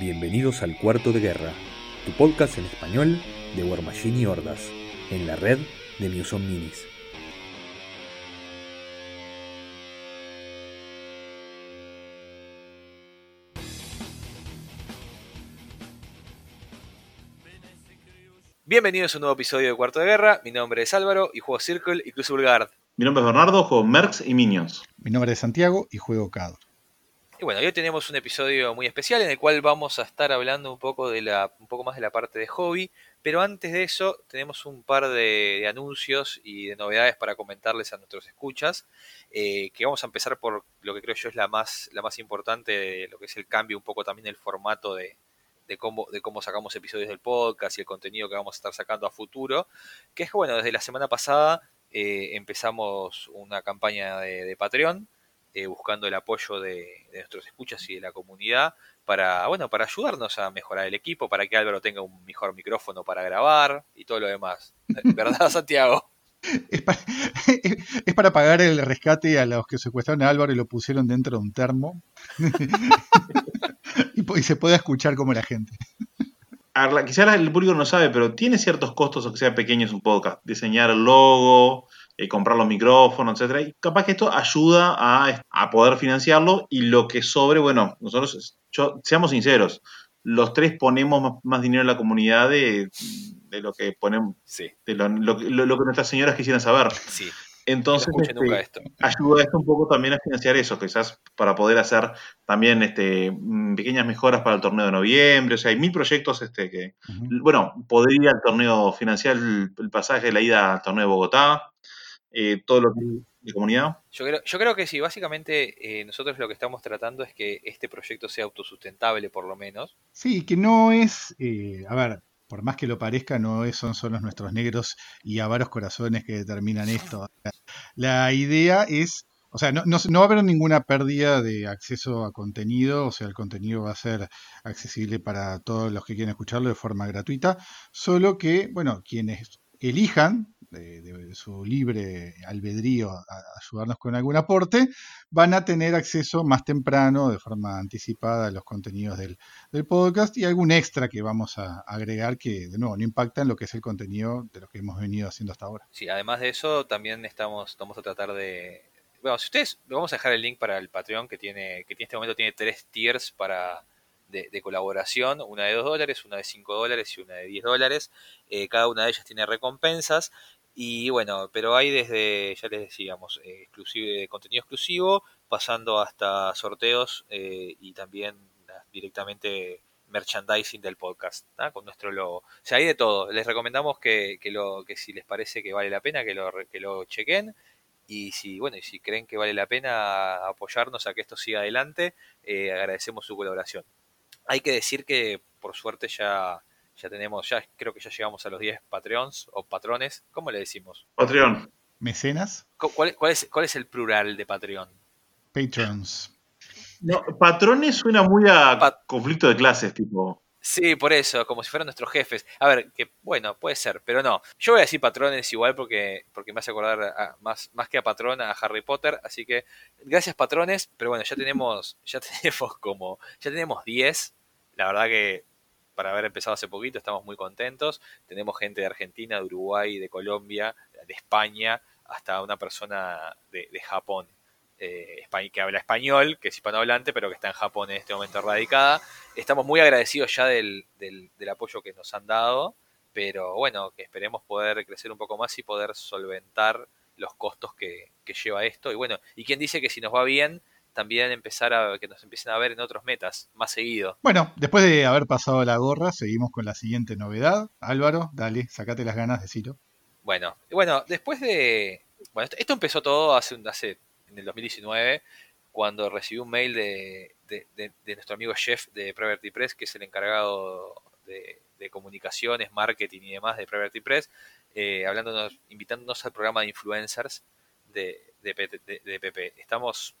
Bienvenidos al Cuarto de Guerra, tu podcast en español de War Machine y Hordas, en la red de Muson Minis. Bienvenidos a un nuevo episodio de Cuarto de Guerra. Mi nombre es Álvaro y juego Circle y Crucible Guard. Mi nombre es Bernardo, juego Mercs y Minions. Mi nombre es Santiago y juego CAD. Y bueno, hoy tenemos un episodio muy especial en el cual vamos a estar hablando un poco, de la, un poco más de la parte de hobby, pero antes de eso tenemos un par de, anuncios y de novedades para comentarles a nuestros escuchas, eh, que vamos a empezar por lo que creo yo es la más, la más importante, de lo que es el cambio un poco también del formato de, de cómo, de cómo sacamos episodios del podcast y el contenido que vamos a estar sacando a futuro, que es que bueno, desde la semana pasada eh, empezamos una campaña de, de Patreon, eh, buscando el apoyo de, de, nuestros escuchas y de la comunidad para, bueno, para ayudarnos a mejorar el equipo, para que Álvaro tenga un mejor micrófono para grabar y todo lo demás. ¿Verdad, Santiago? Es para, es para, pagar el rescate a los que secuestraron a Álvaro y lo pusieron dentro de un termo. y, y, se puede escuchar como la gente. Quizás el público no sabe, pero tiene ciertos costos, aunque sea pequeños un podcast. Diseñar el logo, eh, comprar los micrófonos, etcétera. Y capaz que esto ayuda a, a, poder financiarlo y lo que sobre, bueno, nosotros, yo, seamos sinceros, los tres ponemos más, más dinero en la comunidad de, de lo que ponemos, sí. de lo, lo, lo, que nuestras señoras quisieran saber. Sí. Entonces, este, esto. ayuda esto un poco también a financiar eso, quizás para poder hacer también este, pequeñas mejoras para el torneo de noviembre. O sea, hay mil proyectos este, que, uh -huh. bueno, podría el torneo financiar el, el, pasaje de la ida al torneo de Bogotá, eh, todo lo que de comunidad. Yo creo, yo creo que sí, básicamente eh, nosotros lo que estamos tratando es que este proyecto sea autosustentable por lo menos. Sí, que no es, eh, a ver, por más que lo parezca, no es, son solo nuestros negros y avaros corazones que determinan esto. La idea es, o sea, no, no, no, va a haber ninguna pérdida de acceso a contenido, o sea, el contenido va a ser accesible para todos los que quieren escucharlo de forma gratuita, solo que, bueno, quienes elijan de, su libre albedrío a, a, ayudarnos con algún aporte, van a tener acceso más temprano, de forma anticipada, a los contenidos del, del, podcast y algún extra que vamos a agregar que, de nuevo, no impacta en lo que es el contenido de lo que hemos venido haciendo hasta ahora. Sí, además de eso, también estamos, vamos a tratar de... Bueno, si ustedes, vamos a dejar el link para el Patreon que tiene, que en este momento tiene tres tiers para de, de, colaboración, una de 2 dólares, una de 5 dólares y una de 10 dólares. Eh, cada una de ellas tiene recompensas. Y bueno, pero hay desde, ya les decíamos, eh, contenido exclusivo, pasando hasta sorteos eh, y también directamente merchandising del podcast, ¿no? con nuestro logo. O sea, hay de todo. Les recomendamos que, que, lo, que si les parece que vale la pena, que lo, que lo chequen. Y si, bueno, y si creen que vale la pena apoyarnos a que esto siga adelante, eh, agradecemos su colaboración. Hay que decir que por suerte ya, ya tenemos, ya creo que ya llegamos a los 10 Patreons o patrones. ¿Cómo le decimos? Patreon. ¿Mecenas? ¿Cuál, cuál, es, ¿Cuál es el plural de Patreon? Patrons. No, patrones suena muy a Pat conflicto de clases, tipo. Sí, por eso, como si fueran nuestros jefes. A ver, que bueno, puede ser, pero no. Yo voy a decir patrones igual porque, porque me hace acordar a, más, más que a patrón a Harry Potter. Así que gracias patrones, pero bueno, ya tenemos, ya tenemos como, ya tenemos 10. La verdad que para haber empezado hace poquito estamos muy contentos. Tenemos gente de Argentina, de Uruguay, de Colombia, de España, hasta una persona de, Japón eh, que habla español, que es hispanohablante, pero que está en Japón en este momento radicada. Estamos muy agradecidos ya del, del, del, apoyo que nos han dado, pero bueno, que esperemos poder crecer un poco más y poder solventar los costos que, que lleva esto. Y bueno, y quien dice que si nos va bien, también empezar a que nos empiecen a ver en otros metas más seguido. Bueno, después de haber pasado la gorra, seguimos con la siguiente novedad. Álvaro, dale, sacate las ganas, decilo. Bueno, bueno, después de. Bueno, esto, empezó todo hace, hace en el 2019, cuando recibí un mail de, de, de, de nuestro amigo Jeff de Preverty Press, que es el encargado de, comunicaciones, marketing y demás de Preverty Press, eh, hablándonos, invitándonos al programa de influencers de, de, PP. Estamos,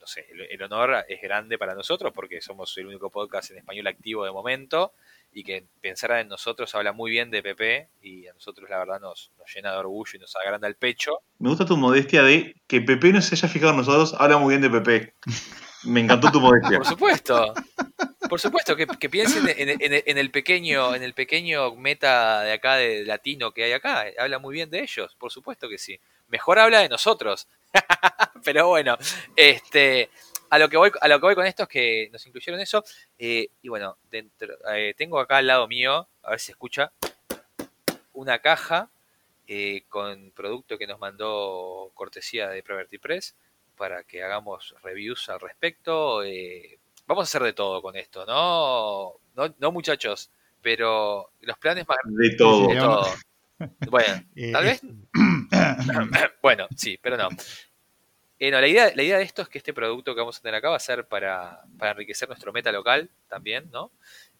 no sé, el, el, honor es grande para nosotros porque somos el único podcast en español activo de momento y que pensar en nosotros habla muy bien de PP y a nosotros la verdad nos, nos, llena de orgullo y nos agranda el pecho. Me gusta tu modestia de que PP no se haya fijado en nosotros, habla muy bien de PP. Me encantó tu modestia. Por supuesto. Por supuesto, que, piensen en, el pequeño, en el pequeño meta de acá de latino que hay acá. Habla muy bien de ellos, por supuesto que sí. Mejor habla de nosotros. Pero bueno, este, a lo que voy, a lo que voy con esto es que nos incluyeron eso. Eh, y bueno, dentro, eh, tengo acá al lado mío, a ver si se escucha, una caja eh, con producto que nos mandó cortesía de Property Press para que hagamos reviews al respecto. vamos a hacer de todo con esto, ¿no? No, no muchachos, pero los planes más... De todo. De todo. Bueno, tal vez... bueno, sí, pero no. Eh, la, idea, la idea de esto es que este producto que vamos a tener acá va a ser para, enriquecer nuestro meta local también, ¿no?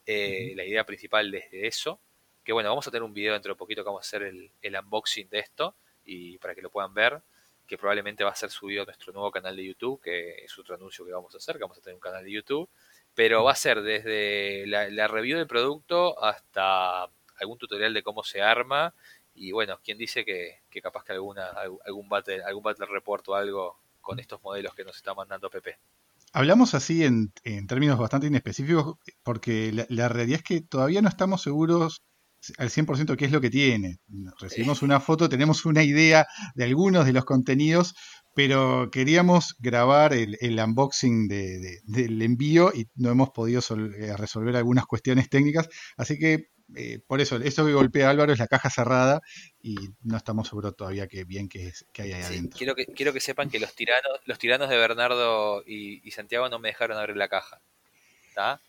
Eh, la idea principal desde eso. Que bueno, vamos a tener un video dentro de poquito que vamos a hacer el, unboxing de esto y para que lo puedan ver, que probablemente va a ser subido a nuestro nuevo canal de YouTube, que es otro anuncio que vamos a hacer, que vamos a tener un canal de YouTube. Pero va a ser desde la, review del producto hasta algún tutorial de cómo se arma y bueno, ¿quién dice que, capaz que alguna, algún battle, algún battle report o algo con estos modelos que nos está mandando PP. Hablamos así en, términos bastante inespecíficos porque la, realidad es que todavía no estamos seguros al 100% qué es lo que tiene. Recibimos una foto, tenemos una idea de algunos de los contenidos, pero queríamos grabar el, unboxing del envío y no hemos podido eh, resolver algunas cuestiones técnicas, así que eh, por eso, eso que golpea Álvaro es la caja cerrada y no estamos seguros todavía que bien que, es, que hay ahí adentro. Quiero que, quiero que sepan que los tiranos, los tiranos de Bernardo y, Santiago no me dejaron abrir la caja. ¿Está?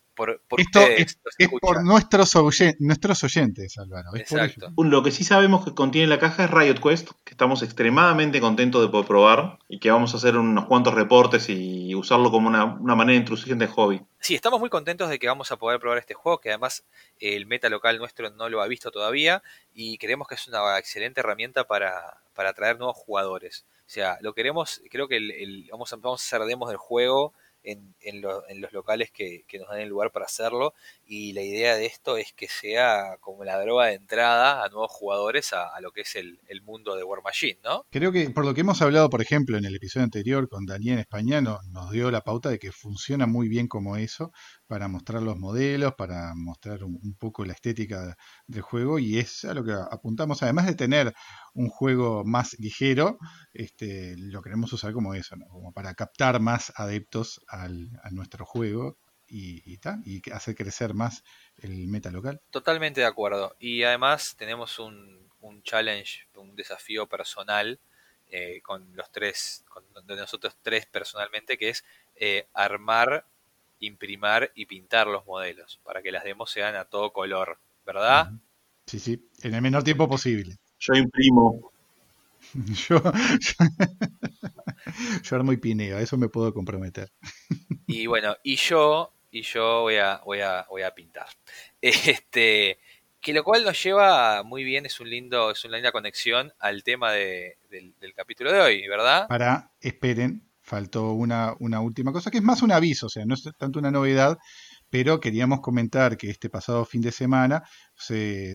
Esto es, por nuestros, nuestros oyentes, Álvaro. Exacto. Lo que sí sabemos que contiene la caja es Riot Quest, que estamos extremadamente contentos de poder probar y que vamos a hacer unos cuantos reportes y usarlo como una, manera de introducción de hobby. Sí, estamos muy contentos de que vamos a poder probar este juego, que además el meta local nuestro no lo ha visto todavía y creemos que es una excelente herramienta para, para atraer nuevos jugadores. O sea, lo queremos, creo que el, vamos, a, vamos a hacer demos del juego en, en, los locales que, nos dan el lugar para hacerlo. Y la idea de esto es que sea como la droga de entrada a nuevos jugadores a, lo que es el, mundo de War Machine, ¿no? Creo que por lo que hemos hablado, por ejemplo, en el episodio anterior con Daniel Españano, nos dio la pauta de que funciona muy bien como eso para mostrar los modelos, para mostrar un, poco la estética del juego y es a lo que apuntamos, además de tener un juego más ligero, este, lo queremos usar como eso, como para captar más adeptos al, a nuestro juego y, y, y hacer crecer más el meta local. Totalmente de acuerdo. Y además tenemos un, challenge, un desafío personal eh, con los tres, con nosotros tres personalmente, que es eh, armar imprimar y pintar los modelos para que las demos sean a todo color, ¿verdad? Sí, sí, en el menor tiempo posible. Yo imprimo. yo, yo, armo y pineo, a eso me puedo comprometer. y bueno, y yo, y yo voy a, voy a, voy a pintar. Este, que lo cual nos lleva muy bien, es un lindo, es una linda conexión al tema del, del capítulo de hoy, ¿verdad? Para, esperen, faltó una, una última cosa, que es más un aviso, o sea, no es tanto una novedad, pero queríamos comentar que este pasado fin de semana se,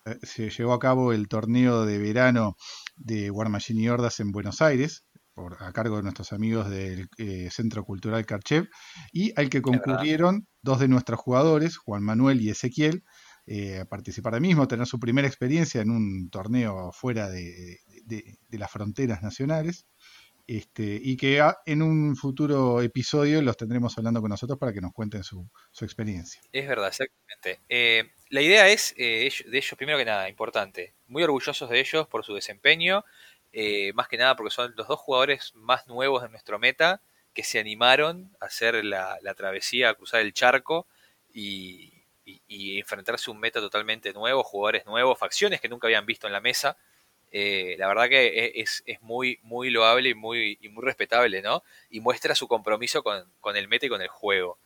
llevó a cabo el torneo de verano de War Machine y Hordas en Buenos Aires, por, a cargo de nuestros amigos del eh, Centro Cultural Karchev, y al que concurrieron dos de nuestros jugadores, Juan Manuel y Ezequiel, eh, a participar ahí mismo, tener su primera experiencia en un torneo fuera de las fronteras nacionales. Este, y que en un futuro episodio los tendremos hablando con nosotros para que nos cuenten su, experiencia. Es verdad, exactamente. Eh, la idea es eh, de ellos, primero que nada, importante, muy orgullosos de ellos por su desempeño, eh, más que nada porque son los dos jugadores más nuevos de nuestro meta que se animaron a hacer la, travesía, a cruzar el charco y, y enfrentarse a un meta totalmente nuevo, jugadores nuevos, facciones que nunca habían visto en la mesa. Eh, la verdad que e, es, muy, muy loable y muy, y muy respetable, ¿no? Y muestra su compromiso con, el meta y con el juego.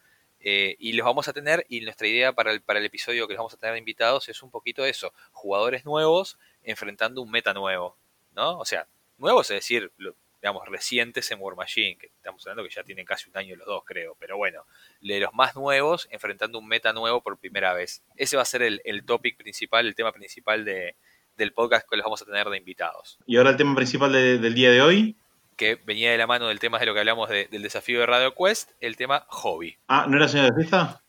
Eh, y los vamos a tener, y nuestra idea para el, para el episodio que los vamos a tener invitados es un poquito eso, jugadores nuevos enfrentando un meta nuevo, ¿no? O sea, nuevos es decir, digamos, recientes en War Machine, que estamos hablando que ya tienen casi un año los dos, creo, pero bueno, de los más nuevos enfrentando un meta nuevo por primera vez. Ese va a ser el, el topic principal, el tema principal de, del podcast que los vamos a tener de invitados. Y ahora el tema principal del día de hoy. Que venía de la mano del tema de lo que hablamos del desafío de Radio Quest, el tema hobby. Ah, ¿no era señor de fiesta?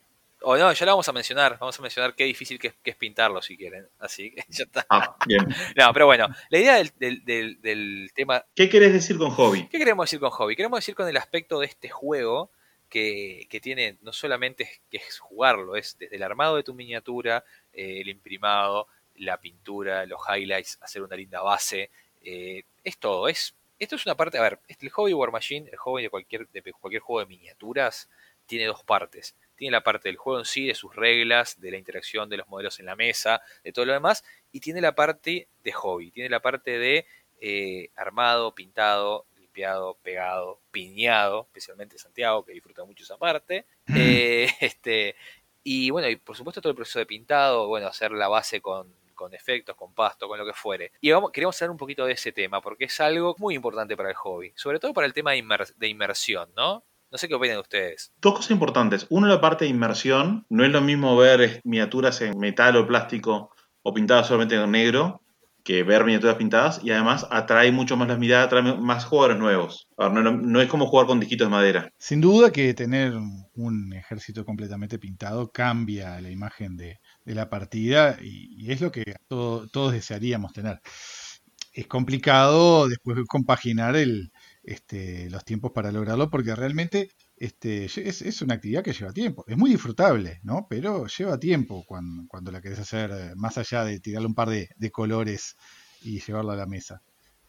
O no, ya lo vamos a mencionar. Vamos a mencionar qué difícil que es, pintarlo si quieren. Así que ya está. Ah, bien. No, pero bueno, la idea del, tema. ¿Qué querés decir con hobby? ¿Qué queremos decir con hobby? Queremos decir con el aspecto de este juego que, tiene no solamente que es jugarlo, es desde el armado de tu miniatura, eh, el imprimado, la pintura, los highlights, hacer una linda base. Eh, es todo. Es, esto es una parte. A ver, el hobby War Machine, el hobby de cualquier, de cualquier juego de miniaturas, tiene dos partes tiene la parte del juego en sí, de sus reglas, de la interacción de los modelos en la mesa, de todo lo demás, y tiene la parte de hobby, tiene la parte de eh, armado, pintado, limpiado, pegado, piñado, especialmente Santiago, que disfruta mucho esa parte. Eh, este, y bueno, y por supuesto todo el proceso de pintado, bueno, hacer la base con, efectos, con pasto, con lo que fuere. Y vamos, queremos hablar un poquito de ese tema, porque es algo muy importante para el hobby, sobre todo para el tema de, de inmersión, ¿no? No sé qué opinan ustedes. Dos cosas importantes. Uno, la parte de inmersión. No es lo mismo ver miniaturas en metal o plástico o pintadas solamente en negro que ver miniaturas pintadas y además atrae mucho más las miradas, atrae más jugadores nuevos. no, es como jugar con disquitos de madera. Sin duda que tener un ejército completamente pintado cambia la imagen de, la partida y, es lo que todos desearíamos tener. Es complicado después compaginar el, este, los tiempos para lograrlo, porque realmente este, es, una actividad que lleva tiempo. Es muy disfrutable, ¿no? Pero lleva tiempo cuando, cuando la querés hacer, eh, más allá de tirarle un par de, colores y llevarlo a la mesa.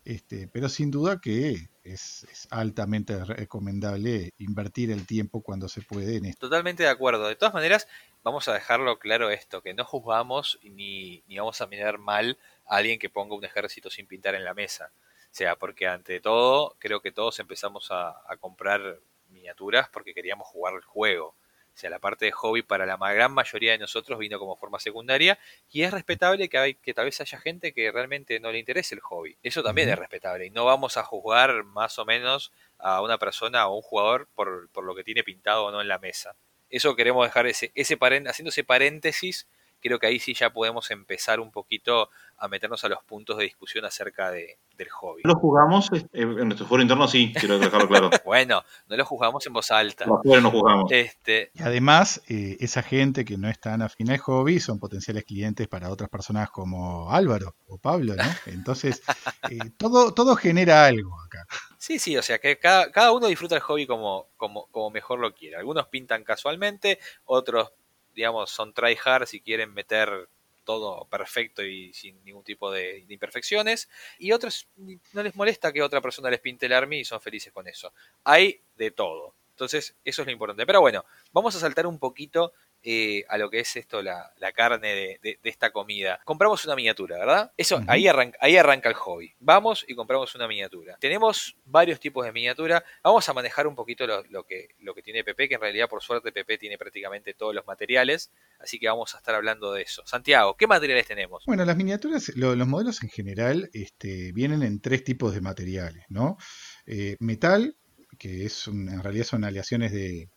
Este, pero sin duda que es, altamente recomendable invertir el tiempo cuando se puede en esto. Totalmente de acuerdo. De todas maneras, vamos a dejarlo claro esto, que no juzgamos ni, ni vamos a mirar mal a alguien que ponga un ejército sin pintar en la mesa. O sea, porque ante todo, creo que todos empezamos a, comprar miniaturas porque queríamos jugar el juego. O sea, la parte de hobby para la gran mayoría de nosotros vino como forma secundaria y es respetable que, hay, que tal vez haya gente que realmente no le interese el hobby. Eso también es respetable y no vamos a juzgar más o menos a una persona o un jugador por, por lo que tiene pintado o no en la mesa. Eso queremos dejar ese, ese haciendo ese paréntesis creo que ahí sí ya podemos empezar un poquito a meternos a los puntos de discusión acerca de, del hobby. ¿Lo jugamos eh, en nuestro foro interno? Sí, quiero dejarlo claro. bueno, no lo jugamos en voz alta. no jugamos. Este... Y además, eh, esa gente que no es tan afín al hobby son potenciales clientes para otras personas como Álvaro o Pablo, ¿no? Entonces, eh, todo, todo genera algo acá. Sí, sí, o sea que cada, cada uno disfruta el hobby como, como, como mejor lo quiera. Algunos pintan casualmente, otros digamos, son tryhard si quieren meter todo perfecto y sin ningún tipo de, imperfecciones. Y otros no les molesta que otra persona les pinte el army y son felices con eso. Hay de todo. Entonces, eso es lo importante. Pero bueno, vamos a saltar un poquito eh, a lo que es esto, la, carne de, esta comida. Compramos una miniatura, ¿verdad? Eso, ahí, arranca, ahí arranca el hobby. Vamos y compramos una miniatura. Tenemos varios tipos de miniatura. Vamos a manejar un poquito lo, que, lo que tiene PP, que en realidad por suerte PP tiene prácticamente todos los materiales. Así que vamos a estar hablando de eso. Santiago, ¿qué materiales tenemos? Bueno, las miniaturas, los modelos en general este, vienen en tres tipos de materiales, ¿no? Eh, metal, que es en realidad son aleaciones de,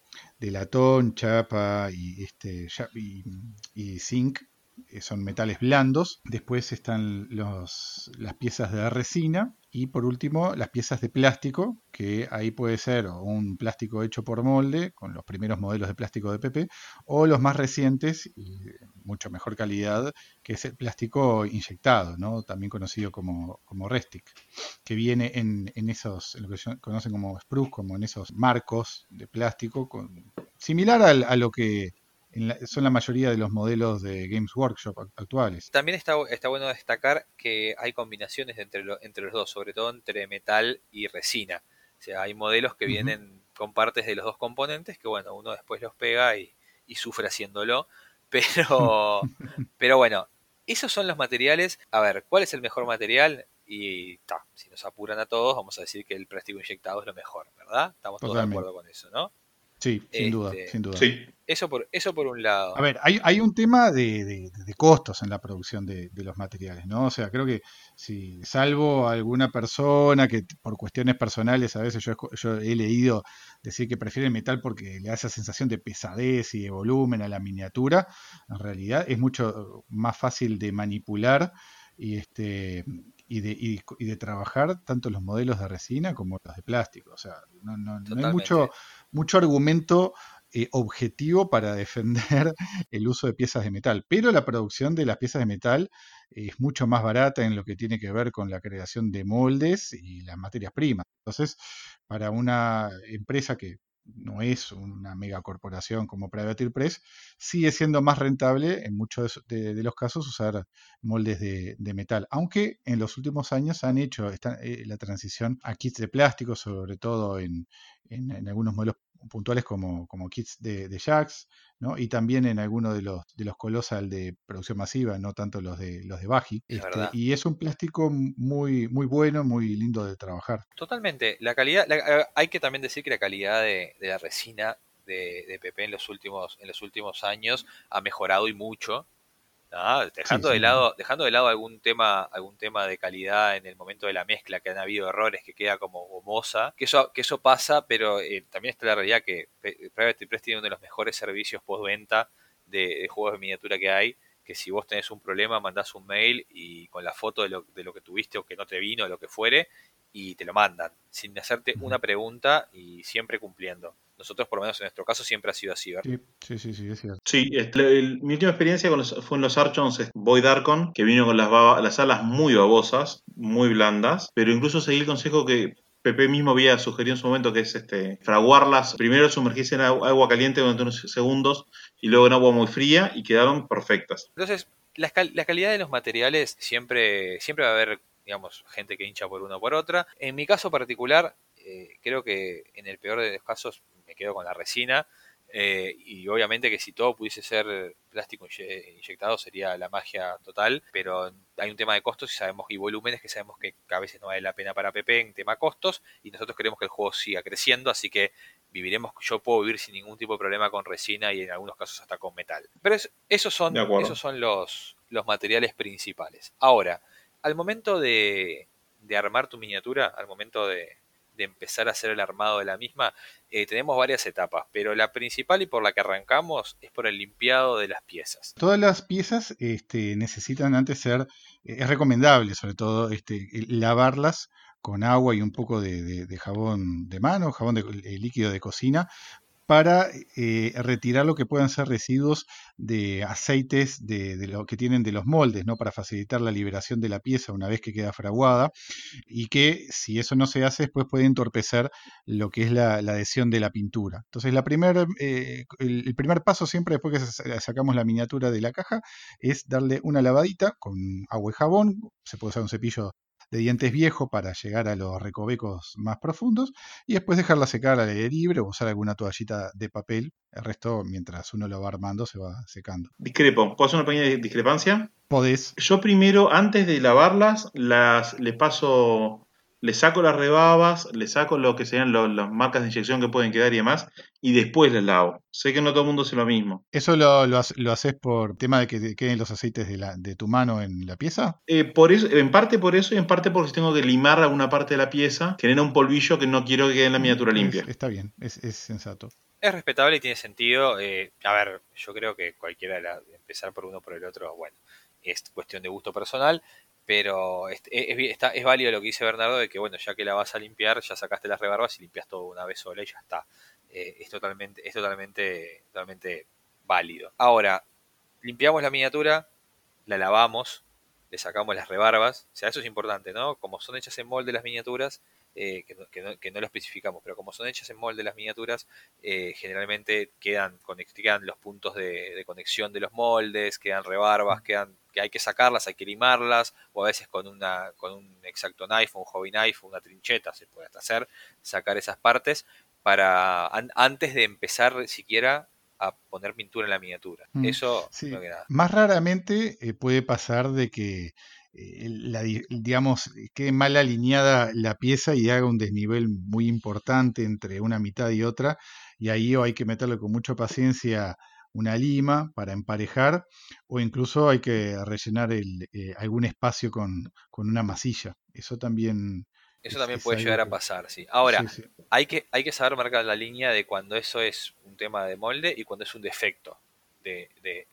de latón, chapa y, este, y, zinc, eh, son metales blandos. Después están los, las piezas de resina y por último las piezas de plástico, que ahí puede ser un plástico hecho por molde, con los primeros modelos de plástico de PP, o los más recientes y mucho mejor calidad, que es el plástico inyectado, ¿no? también conocido como, como Restic, que viene en, en esos, en lo que conocen como spruce, como en esos marcos de plástico, con, similar a lo que son la mayoría de los modelos de Games Workshop actuales. También está, está bueno destacar que hay combinaciones entre, entre los dos, sobre todo entre metal y resina. O sea, hay modelos que vienen con partes de los dos componentes que, bueno, uno después los pega y, sufre haciéndolo. Pero, pero bueno, esos son los materiales. A ver, ¿cuál es el mejor material? Y si nos apuran a todos, vamos a decir que el plástico inyectado es lo mejor, ¿verdad? Estamos todos de acuerdo con eso, ¿no? Sí, sin duda, este, sin duda. Eso, por, eso por un lado. A ver, hay, hay un tema de, costos en la producción de, los materiales, ¿no? O sea, creo que si salvo alguna persona que por cuestiones personales, a veces yo, yo he leído decir que prefiere metal porque le da esa sensación de pesadez y de volumen a la miniatura, en realidad es mucho más fácil de manipular y este y de, y, de trabajar tanto los modelos de resina como los de plástico. O sea, no, no, no hay mucho, mucho argumento eh, objetivo para defender el uso de piezas de metal. Pero la producción de las piezas de metal es mucho más barata en lo que tiene que ver con la creación de moldes y las materias primas. Entonces, para una empresa que no es una megacorporación como Private Press, sigue siendo más rentable en muchos de, los casos usar moldes de, metal, aunque en los últimos años han hecho eh, la transición a kits de plástico, sobre todo en, algunos modelos puntuales como, como kits de, de jacks, ¿no? y también en algunos de los, de los Colossal de producción masiva, no tanto los de los de Baji. Este, y es un plástico muy, muy bueno, muy lindo de trabajar. Totalmente. La calidad, eh, hay que también decir que la calidad de, la resina de, de PP en los últimos, en los últimos años ha mejorado y mucho. Dejando, de lado, dejando de lado algún tema, algún tema de calidad en el momento de la mezcla, que han habido errores, que queda como gomosa, que eso, que eso pasa, pero eh, también está la realidad que Private Press tiene uno de los mejores servicios postventa de, de juegos de miniatura que hay, que si vos tenés un problema, mandás un mail y con la foto de lo, de lo que tuviste o que no te vino, o lo que fuere, y te lo mandan, sin hacerte una pregunta y siempre cumpliendo. Nosotros, por lo menos en nuestro caso, siempre ha sido así, ¿verdad? Sí, sí, sí, es cierto. Sí, mi última experiencia fue en los Archons Void Archon, que vino con las, las alas muy babosas, muy blandas, pero incluso seguí el consejo que Pepe mismo había sugerido en su momento, que es este, fraguarlas, primero sumergirse en agua caliente durante unos segundos y luego en agua muy fría y quedaron perfectas. Entonces, la, la calidad de los materiales siempre, siempre va a haber digamos, gente que hincha por una o por otra. En mi caso particular, eh, creo que en el peor de los casos me quedo con la resina. Eh, y obviamente que si todo pudiese ser plástico inyectado sería la magia total, pero hay un tema de costos y sabemos y volúmenes que sabemos que a veces no vale la pena para PP en tema costos y nosotros queremos que el juego siga creciendo, así que viviremos, yo puedo vivir sin ningún tipo de problema con resina y en algunos casos hasta con metal. Pero esos son, esos son los, los materiales principales. Ahora, al momento de, armar tu miniatura, al momento de, empezar a hacer el armado de la misma, eh, tenemos varias etapas, pero la principal y por la que arrancamos es por el limpiado de las piezas. Todas las piezas este, necesitan antes ser, eh, es recomendable sobre todo este, lavarlas con agua y un poco de, jabón de mano, jabón de, líquido de cocina, para eh, retirar lo que puedan ser residuos de aceites de, lo que tienen de los moldes, ¿no? Para facilitar la liberación de la pieza una vez que queda fraguada y que si eso no se hace después puede entorpecer lo que es la, adhesión de la pintura. Entonces la primer, eh, el, primer paso siempre después que sacamos la miniatura de la caja es darle una lavadita con agua y jabón, se puede usar un cepillo de dientes viejo para llegar a los recovecos más profundos y después dejarla secar al aire libre o usar alguna toallita de papel. El resto, mientras uno lo va armando, se va secando. Discrepo. ¿Puedo hacer una pequeña discrepancia? Podés. Yo primero, antes de lavarlas, las le paso le saco las rebabas, le saco lo que sean las marcas de inyección que pueden quedar y demás, y después les lavo. Sé que no todo el mundo hace lo mismo. ¿Eso lo, lo, haces por tema de que queden los aceites de, la, de tu mano en la pieza? Eh, por eso, en parte por eso y en parte porque si tengo que limar alguna parte de la pieza, genera un polvillo que no quiero que quede en la miniatura limpia. está bien, es, sensato. Es respetable y tiene sentido. Eh, a ver, yo creo que cualquiera, empezar por uno o por el otro, bueno, es cuestión de gusto personal. Pero es, está, es válido lo que dice Bernardo de que, bueno, ya que la vas a limpiar, ya sacaste las rebarbas y limpias todo una vez sola y ya está. Eh, es totalmente, es totalmente, totalmente válido. Ahora, limpiamos la miniatura, la lavamos, le sacamos las rebarbas. O sea, eso es importante, ¿no? Como son hechas en molde las miniaturas, eh, que, no, lo especificamos, pero como son hechas en molde las miniaturas, eh, generalmente quedan, quedan los puntos de, de, conexión de los moldes, quedan rebarbas, quedan que hay que sacarlas, hay que limarlas, o a veces con, una, con un exacto knife, un hobby knife, una trincheta se puede hacer, sacar esas partes para antes de empezar siquiera a poner pintura en la miniatura. Mm, Eso Más raramente eh, puede pasar de que la, digamos, quede mal alineada la pieza y haga un desnivel muy importante entre una mitad y otra, y ahí hay que meterle con mucha paciencia una lima para emparejar o incluso hay que rellenar el, eh, algún espacio con, una masilla. Eso también... Eso también puede llegar a pasar, sí. Ahora, Hay, que, hay que saber marcar la línea de cuando eso es un tema de molde y cuando es un defecto. De,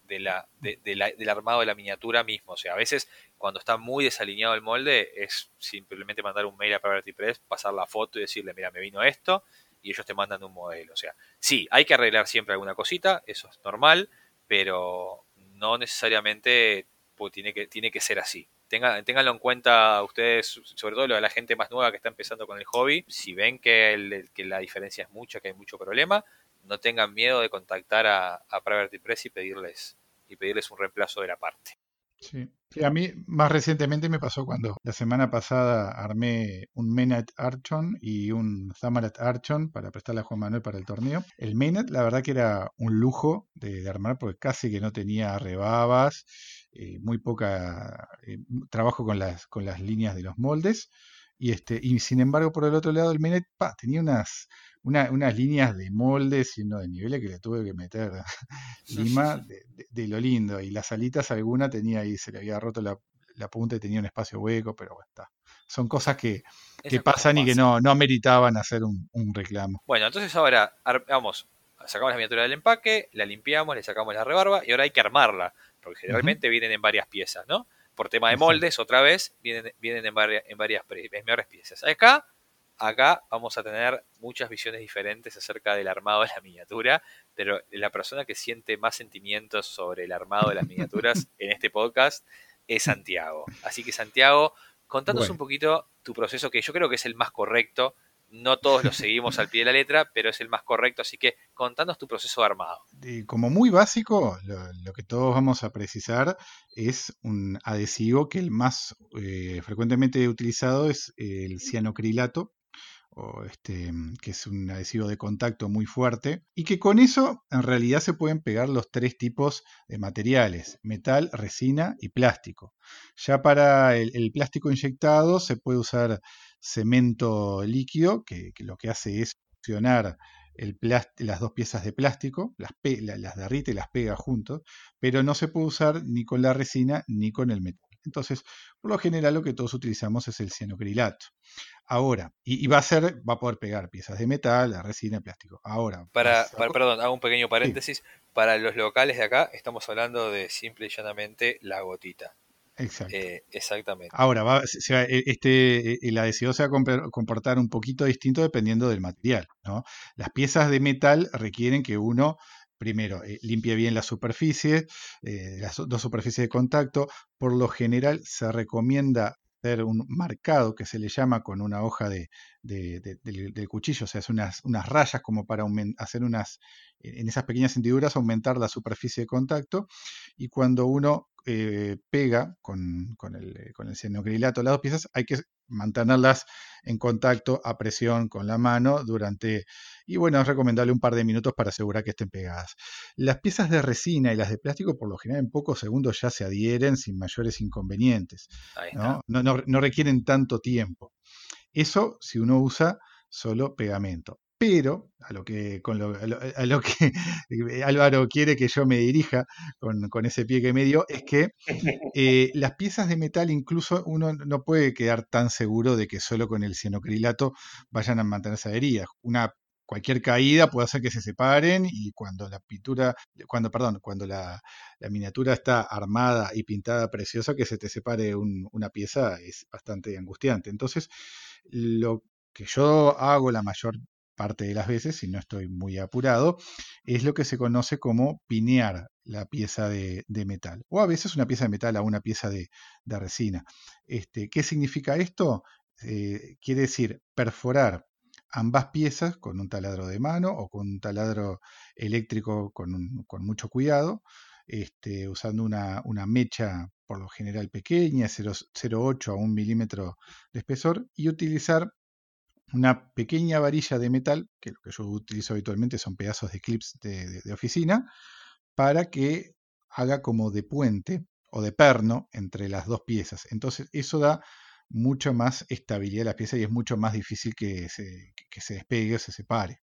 de, la, del armado de la miniatura mismo. O sea, a veces cuando está muy desalineado el molde es simplemente mandar un mail a Priority Press, pasar la foto y decirle, mira, me vino esto, y ellos te mandan un modelo. O sea, sí, hay que arreglar siempre alguna cosita, eso es normal, pero no necesariamente pues, tiene, que, tiene que ser así. Tengan, ténganlo en cuenta ustedes, sobre todo la gente más nueva que está empezando con el hobby, si ven que, que la diferencia es mucha, que hay mucho problema, no tengan miedo de contactar a, a Private Press y pedirles, y pedirles un reemplazo de la parte. Sí. a mí más recientemente me pasó cuando la semana pasada armé un Menet Archon y un Zamarat Archon para prestarle a Juan Manuel para el torneo. El Menet, la verdad que era un lujo de, armar porque casi que no tenía rebabas, eh, muy poca eh, trabajo con las, con las líneas de los moldes. Y, este, y sin embargo, por el otro lado, el Menet pa, tenía unas, unas líneas de moldes y uno de niveles que le tuve que meter lima de, lo lindo. Y las alitas alguna tenía ahí, se le había roto la, punta y tenía un espacio hueco, pero bueno, está. Son cosas que, que pasan y que no, no ameritaban hacer un, reclamo. Bueno, entonces ahora, vamos, sacamos la miniatura del empaque, la limpiamos, le sacamos la rebarba y ahora hay que armarla, porque generalmente vienen en varias piezas, ¿no? Por tema de moldes, otra vez, vienen, vienen en, varias, en varias, en varias piezas. Acá acá vamos a tener muchas visiones diferentes acerca del armado de la miniatura, pero la persona que siente más sentimientos sobre el armado de las miniaturas en este podcast es Santiago. Así que Santiago, contanos un poquito tu proceso, que yo creo que es el más correcto. No todos lo seguimos al pie de la letra, pero es el más correcto, así que contanos tu proceso de armado. como muy básico, lo, que todos vamos a precisar es un adhesivo que el más eh, frecuentemente utilizado es el cianocrilato, o este, que es un adhesivo de contacto muy fuerte, y que con eso en realidad se pueden pegar los tres tipos de materiales, metal, resina y plástico. Ya para el, plástico inyectado se puede usar cemento líquido, que, lo que hace es fusionar las dos piezas de plástico, las, las derrite y las pega juntos, pero no se puede usar ni con la resina ni con el metal. Entonces, por lo general lo que todos utilizamos es el cianocrilato. Ahora, y, va a ser, va a poder pegar piezas de metal, resina, plástico. Ahora. Para, perdón, hago un pequeño paréntesis. Para los locales de acá, estamos hablando de simple y llanamente la gotita. Exacto. Eh, exactamente. Ahora, va, e, este, el adhesivo se va a comportar un poquito distinto dependiendo del material. ¿no? Las piezas de metal requieren que uno primero, eh, limpie bien la superficie, eh, las dos superficies de contacto. Por lo general se recomienda hacer un marcado que se le llama con una hoja de, del, cuchillo, o sea, es unas, unas rayas como para hacer unas, en esas pequeñas hendiduras, aumentar la superficie de contacto. Y cuando uno eh, pega con, con, el, con el cianocrilato las dos piezas, hay que mantenerlas en contacto a presión con la mano durante, y bueno, es recomendable un par de minutos para asegurar que estén pegadas. Las piezas de resina y las de plástico por lo general en pocos segundos ya se adhieren sin mayores inconvenientes, ¿no? No, no requieren tanto tiempo. Eso si uno usa solo pegamento pero a lo que, con lo, a lo, que Álvaro quiere que yo me dirija con, ese pie que me dio, es que eh, las piezas de metal incluso uno no puede quedar tan seguro de que solo con el cianocrilato vayan a mantenerse adheridas. Una cualquier caída puede hacer que se separen y cuando la pintura, cuando, perdón, cuando la, miniatura está armada y pintada preciosa, que se te separe una pieza es bastante angustiante. Entonces, lo que yo hago la mayor parte de las veces, si no estoy muy apurado, es lo que se conoce como pinear la pieza de, metal, o a veces una pieza de metal a una pieza de, resina. Este, ¿Qué significa esto? Eh, quiere decir perforar ambas piezas con un taladro de mano o con un taladro eléctrico con, mucho cuidado, este, usando una, una, mecha por lo general pequeña, 0,8 a 1 milímetro de espesor, y utilizar una pequeña varilla de metal, que lo que yo utilizo habitualmente son pedazos de clips de, oficina, para que haga como de puente o de perno entre las dos piezas. Entonces eso da mucho más estabilidad a la pieza y es mucho más difícil que se, despegue o se separe.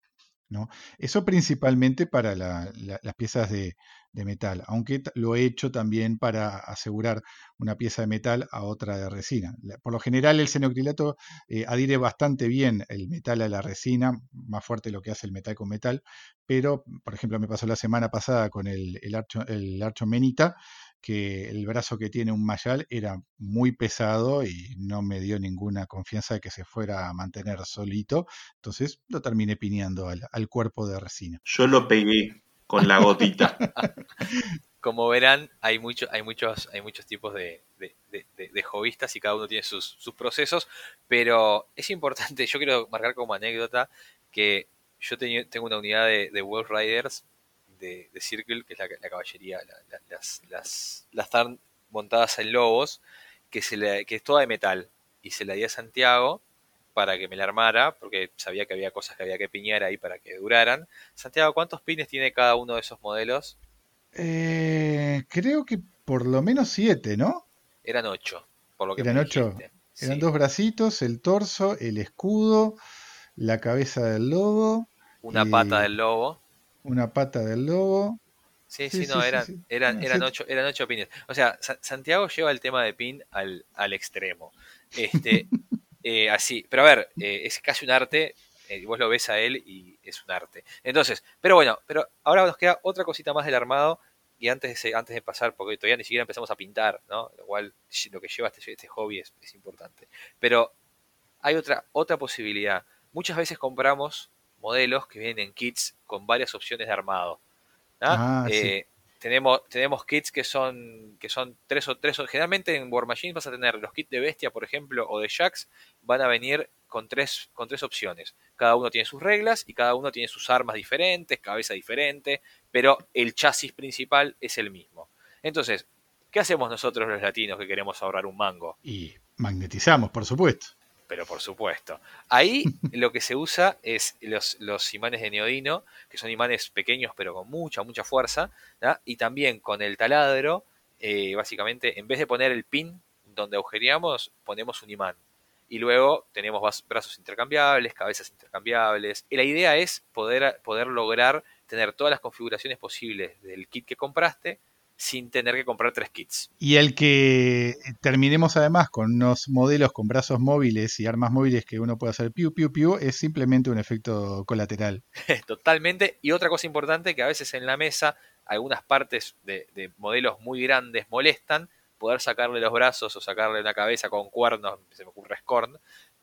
¿no? Eso principalmente para las piezas de, metal, aunque lo he hecho también para asegurar una pieza de metal a otra de resina. Por lo general el senocrilato eh, adhiere bastante bien el metal a la resina, más fuerte lo que hace el metal con metal, pero por ejemplo me pasó la semana pasada con el, el, archo, el archo menita, que el brazo que tiene un mayal era muy pesado y no me dio ninguna confianza de que se fuera a mantener solito. Entonces lo terminé pineando al, al cuerpo de resina. Yo lo pegué con la gotita. Como verán, hay, mucho, hay, muchos, hay muchos tipos de, de, de, de hobbyistas y cada uno tiene sus, sus, procesos, pero es importante, yo quiero marcar como anécdota que yo tengo una unidad de, de Wolf Riders de, Circle, que es la, la caballería, la, las, las, las están montadas en lobos, que, se le, que es toda de metal, y se la di a Santiago para que me la armara, porque sabía que había cosas que había que piñar ahí para que duraran. Santiago, ¿cuántos pines tiene cada uno de esos modelos? Eh, creo que por lo menos siete, ¿no? Eran ocho, por lo que Eran ocho. Eran dos bracitos, el torso, el escudo, la cabeza del lobo. Una pata del lobo. Una pata del lobo. Sí, sí, no, eran, eran, eran, ocho, eran ocho pines. O sea, Santiago lleva el tema de pin al, al extremo. Este, eh, así, pero a ver, eh, es casi un arte. Eh, vos lo ves a él y es un arte. Entonces, pero bueno, pero ahora nos queda otra cosita más del armado. Y antes de, antes de pasar, porque todavía ni siquiera empezamos a pintar, ¿no? Lo cual lo que lleva este, este hobby es, es importante. Pero hay otra, otra posibilidad. Muchas veces compramos modelos que vienen en kits con varias opciones de armado. Ah, eh, tenemos, tenemos kits que son, que son tres o tres. Generalmente en War Machine vas a tener los kits de Bestia, por ejemplo, o de Jax, van a venir con tres, con tres opciones. Cada uno tiene sus reglas y cada uno tiene sus armas diferentes, cabeza diferente, pero el chasis principal es el mismo. Entonces, ¿qué hacemos nosotros los latinos que queremos ahorrar un mango? Y magnetizamos, por supuesto pero por supuesto. Ahí lo que se usa es los, los, imanes de neodino, que son imanes pequeños pero con mucha, mucha fuerza, y también con el taladro, eh, básicamente, en vez de poner el pin donde agujereamos, ponemos un imán. Y luego tenemos brazos intercambiables, cabezas intercambiables. Y la idea es poder, poder lograr tener todas las configuraciones posibles del kit que compraste sin tener que comprar tres kits. Y el que terminemos además con unos modelos con brazos móviles y armas móviles que uno puede hacer piu piu piu es simplemente un efecto colateral. Totalmente. Y otra cosa importante que a veces en la mesa algunas partes de, modelos muy grandes molestan, poder sacarle los brazos o sacarle una cabeza con cuernos, se me ocurre Scorn,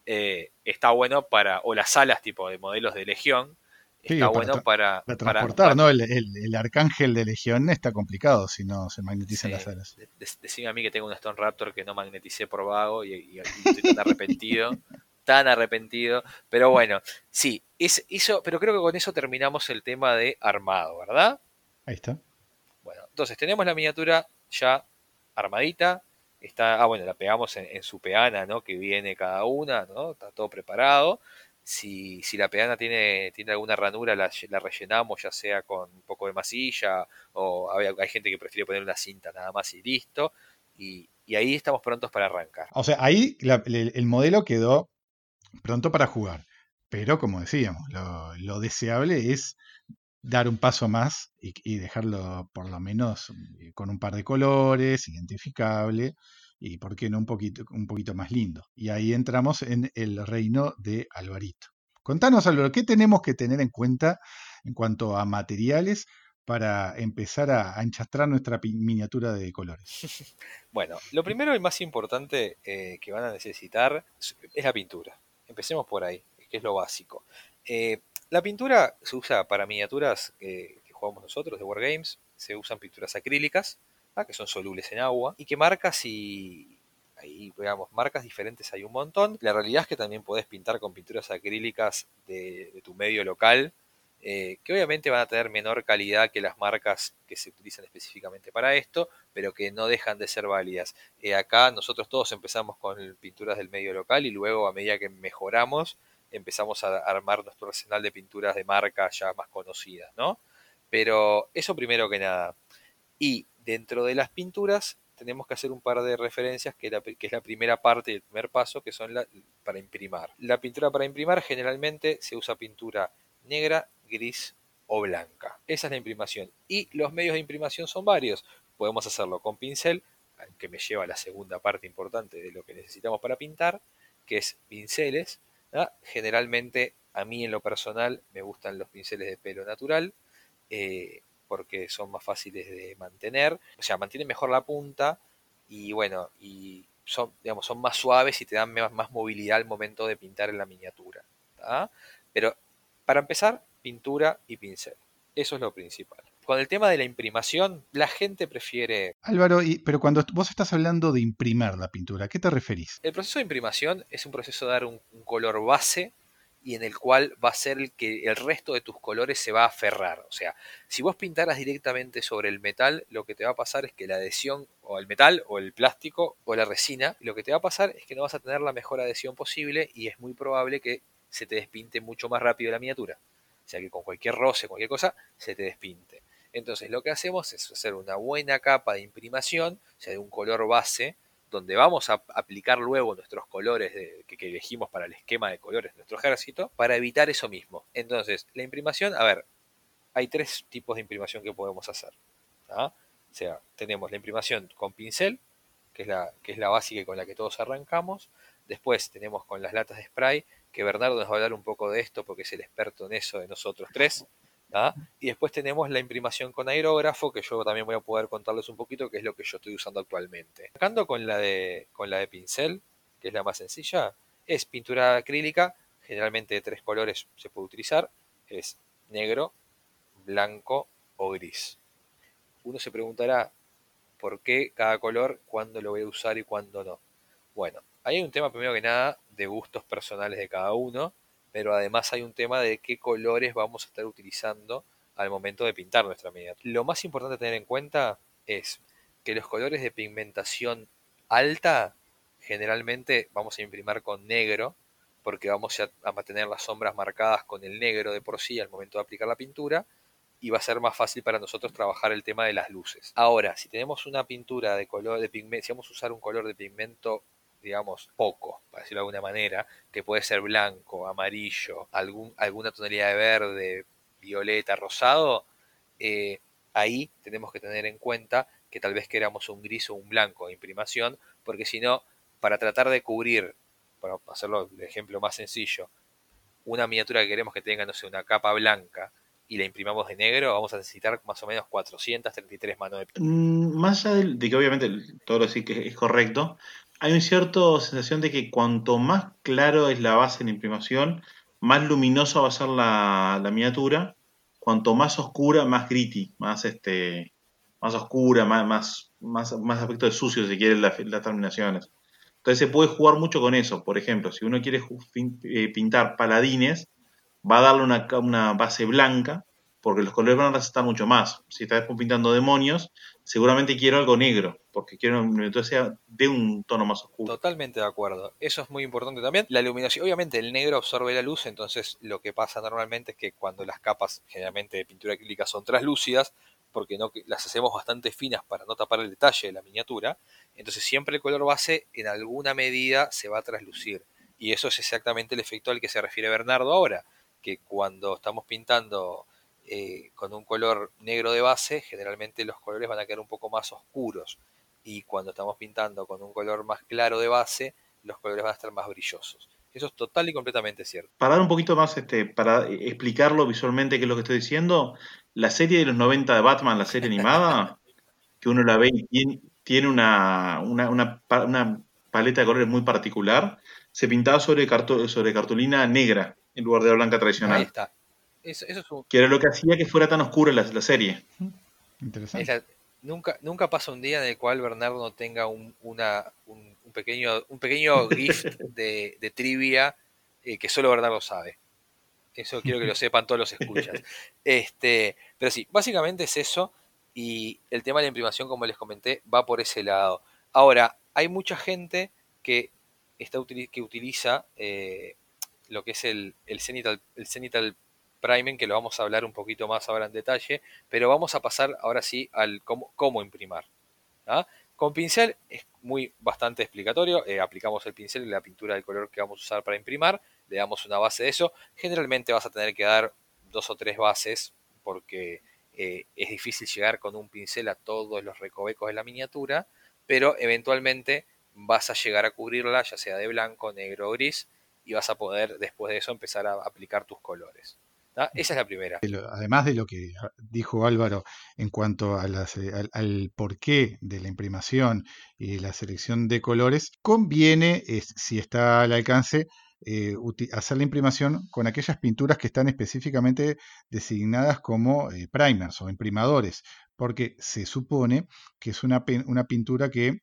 eh, está bueno para, o las alas tipo de modelos de Legión, está bueno para, transportar, ¿no? El, arcángel de Legión está complicado si no se magnetizan las alas. decime a mí que tengo un Stone Raptor que no magneticé por vago y, estoy tan arrepentido. tan arrepentido. Pero bueno, sí, es, eso, pero creo que con eso terminamos el tema de armado, ¿verdad? Ahí está. Bueno, entonces tenemos la miniatura ya armadita. Está, ah, bueno, la pegamos en, en su peana, ¿no? Que viene cada una, ¿no? Está todo preparado. Si, si la pedana tiene, tiene alguna ranura, la, la, rellenamos ya sea con un poco de masilla o hay, gente que prefiere poner una cinta nada más y listo. Y, y ahí estamos prontos para arrancar. O sea, ahí el, el, modelo quedó pronto para jugar. Pero como decíamos, lo, lo deseable es dar un paso más y, y, dejarlo por lo menos eh, con un par de colores, identificable y por qué no un poquito, un poquito más lindo. Y ahí entramos en el reino de Alvarito. Contanos, Álvaro, ¿qué tenemos que tener en cuenta en cuanto a materiales para empezar a, enchastrar nuestra miniatura de colores? Bueno, lo primero y más importante eh, que van a necesitar es la pintura. Empecemos por ahí, que es lo básico. Eh, la pintura se usa para miniaturas eh, que jugamos nosotros de Wargames, se usan pinturas acrílicas, que son solubles en agua, y que marcas y ahí, digamos, marcas diferentes hay un montón. La realidad es que también puedes pintar con pinturas acrílicas de, de tu medio local, eh, que obviamente van a tener menor calidad que las marcas que se utilizan específicamente para esto, pero que no dejan de ser válidas. Eh, acá nosotros todos empezamos con pinturas del medio local y luego a medida que mejoramos empezamos a armar nuestro arsenal de pinturas de marca ya más conocidas, ¿no? Pero eso primero que nada. Y dentro de las pinturas tenemos que hacer un par de referencias, que, es la primera parte del primer paso, que son la, para imprimar. La pintura para imprimir generalmente se usa pintura negra, gris o blanca. Esa es la imprimación. Y los medios de imprimación son varios. Podemos hacerlo con pincel, que me lleva a la segunda parte importante de lo que necesitamos para pintar, que es pinceles. Generalmente, a mí en lo personal, me gustan los pinceles de pelo natural. Eh, porque son más fáciles de mantener, o sea, mantienen mejor la punta y bueno, y son, digamos, son más suaves y te dan más, movilidad al momento de pintar en la miniatura. Pero para empezar, pintura y pincel. Eso es lo principal. Con el tema de la imprimación, la gente prefiere... Álvaro, pero cuando vos estás hablando de imprimir la pintura, ¿a qué te referís? El proceso de imprimación es un proceso de dar un, color base y en el cual va a ser el que el resto de tus colores se va a aferrar. O sea, si vos pintaras directamente sobre el metal, lo que te va a pasar es que la adhesión, o el metal, o el plástico, o la resina, lo que te va a pasar es que no vas a tener la mejor adhesión posible y es muy probable que se te despinte mucho más rápido la miniatura. O sea que con cualquier roce, cualquier cosa, se te despinte. Entonces lo que hacemos es hacer una buena capa de imprimación, o sea, de un color base, donde vamos a aplicar luego nuestros colores que, elegimos para el esquema de colores de nuestro ejército, para evitar eso mismo. Entonces, la imprimación, a ver, hay tres tipos de imprimación que podemos hacer. O sea, tenemos la imprimación con pincel, que es, la, que es la básica con la que todos arrancamos. Después tenemos con las latas de spray, que Bernardo nos va a hablar un poco de esto porque es el experto en eso de nosotros tres. Y después tenemos la imprimación con aerógrafo, que yo también voy a poder contarles un poquito, que es lo que yo estoy usando actualmente. Arrancando con la de, con la de pincel, que es la más sencilla, es pintura acrílica, generalmente de tres colores se puede utilizar, es negro, blanco o gris. Uno se preguntará, ¿por qué cada color, cuándo lo voy a usar y cuándo no? Bueno, hay un tema primero que nada de gustos personales de cada uno, pero además hay un tema de qué colores vamos a estar utilizando al momento de pintar nuestra miniatura. Lo más importante a tener en cuenta es que los colores de pigmentación alta generalmente vamos a imprimir con negro porque vamos a, mantener las sombras marcadas con el negro de por sí al momento de aplicar la pintura y va a ser más fácil para nosotros trabajar el tema de las luces. Ahora, si tenemos una pintura de color de pigmento, si vamos a usar un color de pigmento digamos, poco, para decirlo de alguna manera, que puede ser blanco, amarillo, algún, alguna tonalidad de verde, violeta, rosado, eh, ahí tenemos que tener en cuenta que tal vez queramos un gris o un blanco de imprimación, porque si no, para tratar de cubrir, para hacerlo de ejemplo más sencillo, una miniatura que queremos que tenga, no sé, una capa blanca y la imprimamos de negro, vamos a necesitar más o menos 433 manos de pintura. Mm, más allá de, que obviamente todo lo sí que es correcto, hay una cierta sensación de que cuanto más claro es la base en imprimación, más luminosa va a ser la, miniatura. Cuanto más oscura, más gritty, más este, más oscura, más, más, aspecto de sucio, si quieren las, terminaciones. Entonces se puede jugar mucho con eso. Por ejemplo, si uno quiere eh, pintar paladines, va a darle una, una base blanca porque los colores van a resaltar mucho más. Si estás pintando demonios, seguramente quiero algo negro, porque quiero que sea de un tono más oscuro. Totalmente de acuerdo. Eso es muy importante también. La iluminación, obviamente el negro absorbe la luz, entonces lo que pasa normalmente es que cuando las capas generalmente de pintura acrílica son translúcidas, porque las hacemos bastante finas para no tapar el detalle de la miniatura, entonces siempre el color base en alguna medida se va a traslucir. Y eso es exactamente el efecto al que se refiere Bernardo ahora, que cuando estamos pintando eh, con un color negro de base, generalmente los colores van a quedar un poco más oscuros. Y cuando estamos pintando con un color más claro de base, los colores van a estar más brillosos. Eso es total y completamente cierto. Para dar un poquito más, este, para explicarlo visualmente qué es lo que estoy diciendo, la serie de los 90 de Batman, la serie animada, que uno la ve y tiene, una, una, paleta de colores muy particular, se pintaba sobre, sobre cartulina negra en lugar de la blanca tradicional. Ahí está. Que era lo que hacía que fuera tan oscura la, serie. Interesante. Nunca, nunca pasa un día en el cual Bernardo no tenga un, una, un, pequeño, un pequeño gift de, trivia eh, que solo Bernardo sabe. Eso quiero que lo sepan todos los escuchas. Este, pero sí, básicamente es eso. Y el tema de la imprimación, como les comenté, va por ese lado. Ahora, hay mucha gente que, está, que utiliza eh, lo que es el, el, cenital, el cenital priming, que lo vamos a hablar un poquito más ahora en detalle, pero vamos a pasar ahora sí al cómo, cómo imprimar. ¿ah? Con pincel es muy bastante explicatorio, eh, aplicamos el pincel y la pintura del color que vamos a usar para imprimar, le damos una base de eso, generalmente vas a tener que dar dos o tres bases porque eh, es difícil llegar con un pincel a todos los recovecos de la miniatura, pero eventualmente vas a llegar a cubrirla ya sea de blanco, negro o gris y vas a poder después de eso empezar a aplicar tus colores. Esa es la primera. Además de lo que dijo Álvaro en cuanto a al, porqué de la imprimación y la selección de colores, conviene, si está al alcance, eh, hacer la imprimación con aquellas pinturas que están específicamente designadas como eh, primers o imprimadores, porque se supone que es una, una pintura que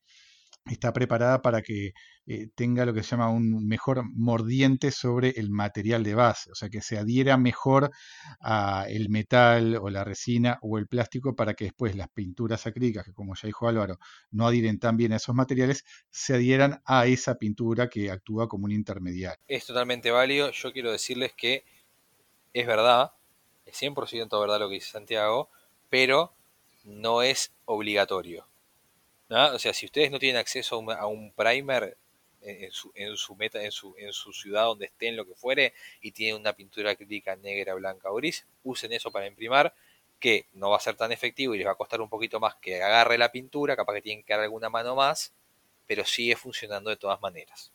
está preparada para que eh, tenga lo que se llama un mejor mordiente sobre el material de base, o sea, que se adhiera mejor a el metal o la resina o el plástico para que después las pinturas acrílicas, que como ya dijo Álvaro, no adhieren tan bien a esos materiales, se adhieran a esa pintura que actúa como un intermediario. Es totalmente válido, yo quiero decirles que es verdad, es 100% verdad lo que dice Santiago, pero no es obligatorio. O sea, si ustedes no tienen acceso a un, primer en, su, meta, en, su, en su ciudad donde estén, lo que fuere, y tienen una pintura acrílica negra, blanca o gris, usen eso para imprimar, que no va a ser tan efectivo y les va a costar un poquito más que agarre la pintura, capaz que tienen que dar alguna mano más, pero sigue funcionando de todas maneras.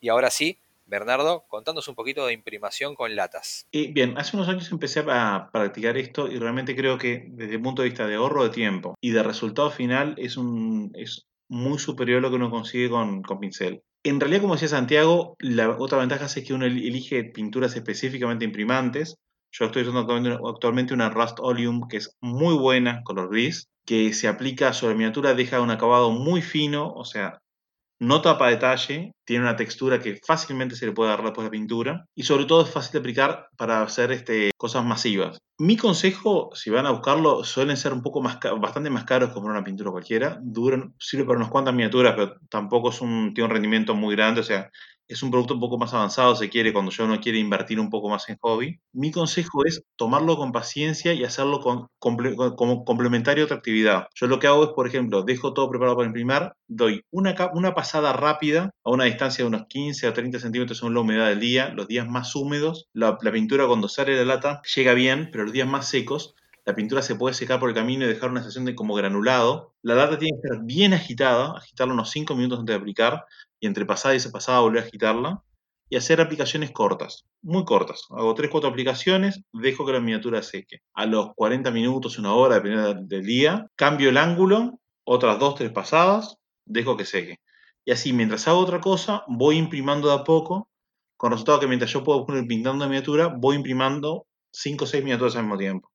Y ahora sí, Bernardo, contándonos un poquito de imprimación con latas. Y bien, hace unos años empecé a practicar esto y realmente creo que desde el punto de vista de ahorro de tiempo y de resultado final es, un, es muy superior a lo que uno consigue con, con pincel. En realidad, como decía Santiago, la otra ventaja es que uno elige pinturas específicamente imprimantes. Yo estoy usando actualmente una Rust Oleum que es muy buena, color gris, que se aplica sobre miniatura, deja un acabado muy fino, o sea, no tapa detalle, tiene una textura que fácilmente se le puede dar después de la pintura y sobre todo es fácil de aplicar para hacer este, cosas masivas. Mi consejo, si van a buscarlo, suelen ser un poco más bastante más caros que una pintura cualquiera. Duran, sirve para unas cuantas miniaturas, pero tampoco es un, tiene un rendimiento muy grande, o sea, es un producto un poco más avanzado, se quiere, cuando yo no quiere invertir un poco más en hobby. Mi consejo es tomarlo con paciencia y hacerlo con, como complementario a otra actividad. Yo lo que hago es, por ejemplo, dejo todo preparado para imprimir, doy una, una pasada rápida a una distancia de unos 15 a 30 centímetros según la humedad del día, los días más húmedos, la, la pintura cuando sale de la lata llega bien, pero los días más secos la pintura se puede secar por el camino y dejar una sensación de como granulado. La lata tiene que estar bien agitada, agitarla unos 5 minutos antes de aplicar y entre pasada y pasada volver a agitarla y hacer aplicaciones cortas, muy cortas. Hago 3-4 aplicaciones, dejo que la miniatura seque. A los 40 minutos, una hora, dependiendo del día, cambio el ángulo, otras 2-3 pasadas, dejo que seque. Y así, mientras hago otra cosa, voy imprimando de a poco, con resultado que mientras yo puedo poner pintando miniatura, voy imprimando 5 o 6 miniaturas al mismo tiempo.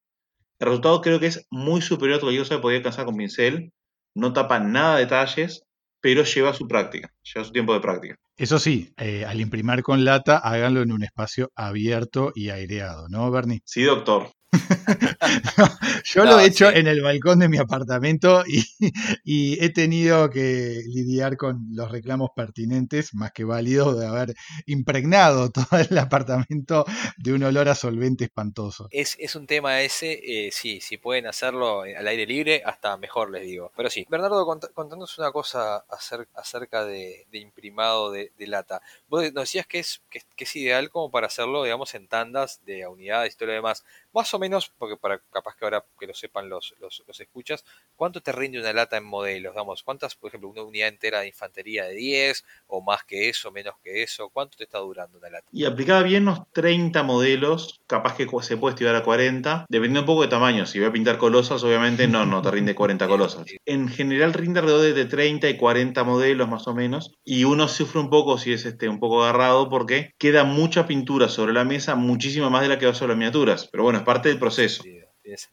El resultado creo que es muy superior a lo que yo se podía alcanzar con pincel. No tapa nada de detalles, pero lleva su práctica, lleva su tiempo de práctica. Eso sí, eh, al imprimir con lata, háganlo en un espacio abierto y aireado, ¿no, Bernie? Sí, doctor. yo lo he hecho en el balcón de mi apartamento y, he tenido que lidiar con los reclamos pertinentes, más que válidos, de haber impregnado todo el apartamento de un olor a solvente espantoso. Es, un tema ese, eh, sí, si pueden hacerlo al aire libre, hasta mejor les digo. Pero sí, Bernardo, contándonos una cosa acerca de, imprimado de, lata. Vos nos decías que es, que, es ideal como para hacerlo, digamos, en tandas de unidades y todo lo demás. Más o menos, porque para capaz que ahora que lo sepan los, los, escuchas, ¿cuánto te rinde una lata en modelos? Vamos, ¿cuántas, por ejemplo, una unidad entera de infantería de 10 o más que eso, menos que eso? ¿Cuánto te está durando una lata? Y aplicada bien unos 30 modelos, capaz que se puede estirar a 40, dependiendo un poco de tamaño. Si voy a pintar colosas, obviamente no, no te rinde 40 colosas. En general rinde alrededor de 30 y 40 modelos más o menos, y uno sufre un poco si es este, un poco agarrado porque queda mucha pintura sobre la mesa, muchísima más de la que va sobre las miniaturas. Pero bueno, parte del proceso.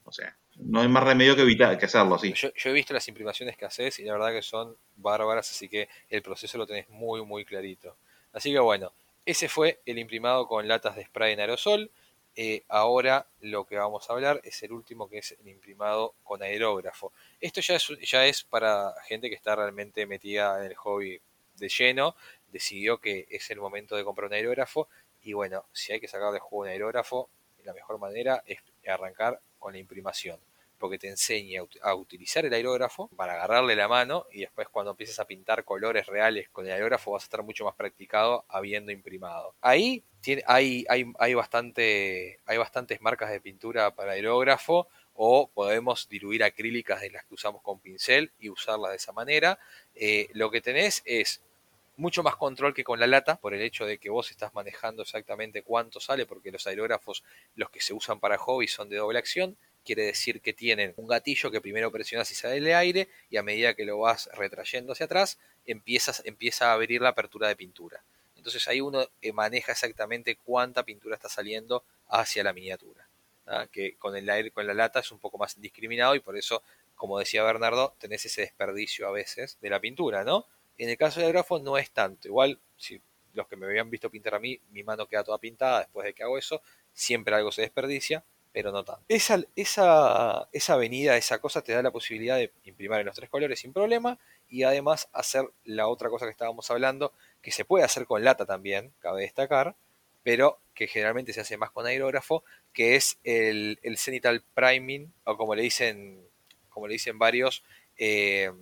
O sea, no hay más remedio que evitar que hacerlo así. Yo, he visto las imprimaciones que haces y la verdad que son bárbaras, así que el proceso lo tenés muy, muy clarito. Así que bueno, ese fue el imprimado con latas de spray en aerosol. Eh, ahora lo que vamos a hablar es el último que es el imprimado con aerógrafo. Esto ya es, ya es para gente que está realmente metida en el hobby de lleno. Decidió que es el momento de comprar un aerógrafo. Y bueno, si hay que sacar de juego un aerógrafo, la mejor manera es arrancar con la imprimación, porque te enseña a utilizar el aerógrafo para agarrarle la mano y después cuando empieces a pintar colores reales con el aerógrafo vas a estar mucho más practicado habiendo imprimado. Ahí hay, hay, hay, hay bastantes marcas de pintura para aerógrafo o podemos diluir acrílicas de las que usamos con pincel y usarlas de esa manera. Eh, lo que tenés es mucho más control que con la lata, por el hecho de que vos estás manejando exactamente cuánto sale, porque los aerógrafos, los que se usan para hobby, son de doble acción. Quiere decir que tienen un gatillo que primero presionas y sale el aire, y a medida que lo vas retrayendo hacia atrás, empiezas, empieza a abrir la apertura de pintura. Entonces ahí uno eh, maneja exactamente cuánta pintura está saliendo hacia la miniatura. ¿ah? Que con el aire, con la lata es un poco más indiscriminado y por eso, como decía Bernardo, tenés ese desperdicio a veces de la pintura, ¿no? En el caso del grafo no es tanto. Igual, si los que me habían visto pintar a mí, mi mano queda toda pintada después de que hago eso, siempre algo se desperdicia, pero no tanto. Esa, esa, esa avenida, esa cosa te da la posibilidad de imprimir en los tres colores sin problema y además hacer la otra cosa que estábamos hablando, que se puede hacer con lata también, cabe destacar, pero que generalmente se hace más con aerógrafo, que es el, el cenital priming, o como le dicen, como le dicen varios, eh,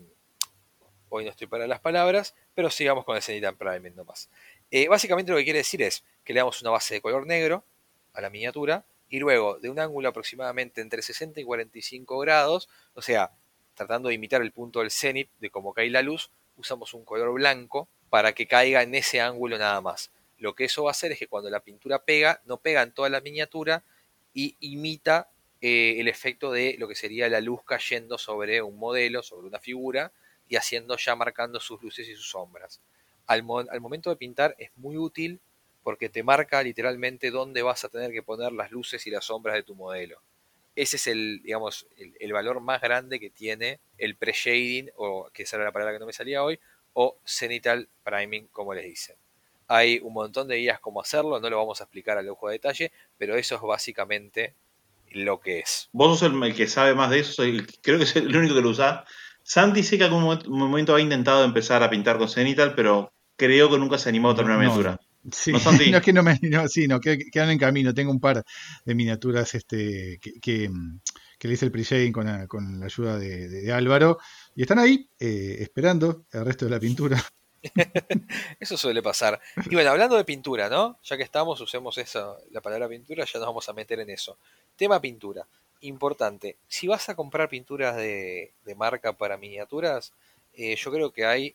Hoy no estoy para las palabras, pero sigamos con el Cenital Priming nomás. Eh, básicamente lo que quiere decir es que le damos una base de color negro a la miniatura y luego de un ángulo aproximadamente entre 60 y 45 grados, o sea, tratando de imitar el punto del cenit de cómo cae la luz, usamos un color blanco para que caiga en ese ángulo nada más. Lo que eso va a hacer es que cuando la pintura pega, no pega en toda la miniatura y imita eh, el efecto de lo que sería la luz cayendo sobre un modelo, sobre una figura, y haciendo ya marcando sus luces y sus sombras. Al, momento de pintar es muy útil porque te marca literalmente dónde vas a tener que poner las luces y las sombras de tu modelo. Ese es el, digamos, el, valor más grande que tiene el pre-shading, o que esa era la palabra que no me salía hoy, o cenital priming, como les dicen. Hay un montón de guías cómo hacerlo, no lo vamos a explicar al ojo de detalle, pero eso es básicamente lo que es. Vos sos el, que sabe más de eso, creo que es el único que lo usa. Santi sí que algún momento ha intentado empezar a pintar con Cenital, pero creo que nunca se animó a terminar una miniatura. Sí, ¿No, no, es que no me no, sí, no, que, quedan en camino. Tengo un par de miniaturas este, que, que, le hice el pre con, con, la ayuda de, Álvaro y están ahí eh, esperando el resto de la pintura. eso suele pasar. Y bueno, hablando de pintura, ¿no? Ya que estamos, usemos esa, la palabra pintura, ya nos vamos a meter en eso. Tema pintura importante, si vas a comprar pinturas de, marca para miniaturas, eh, yo creo que hay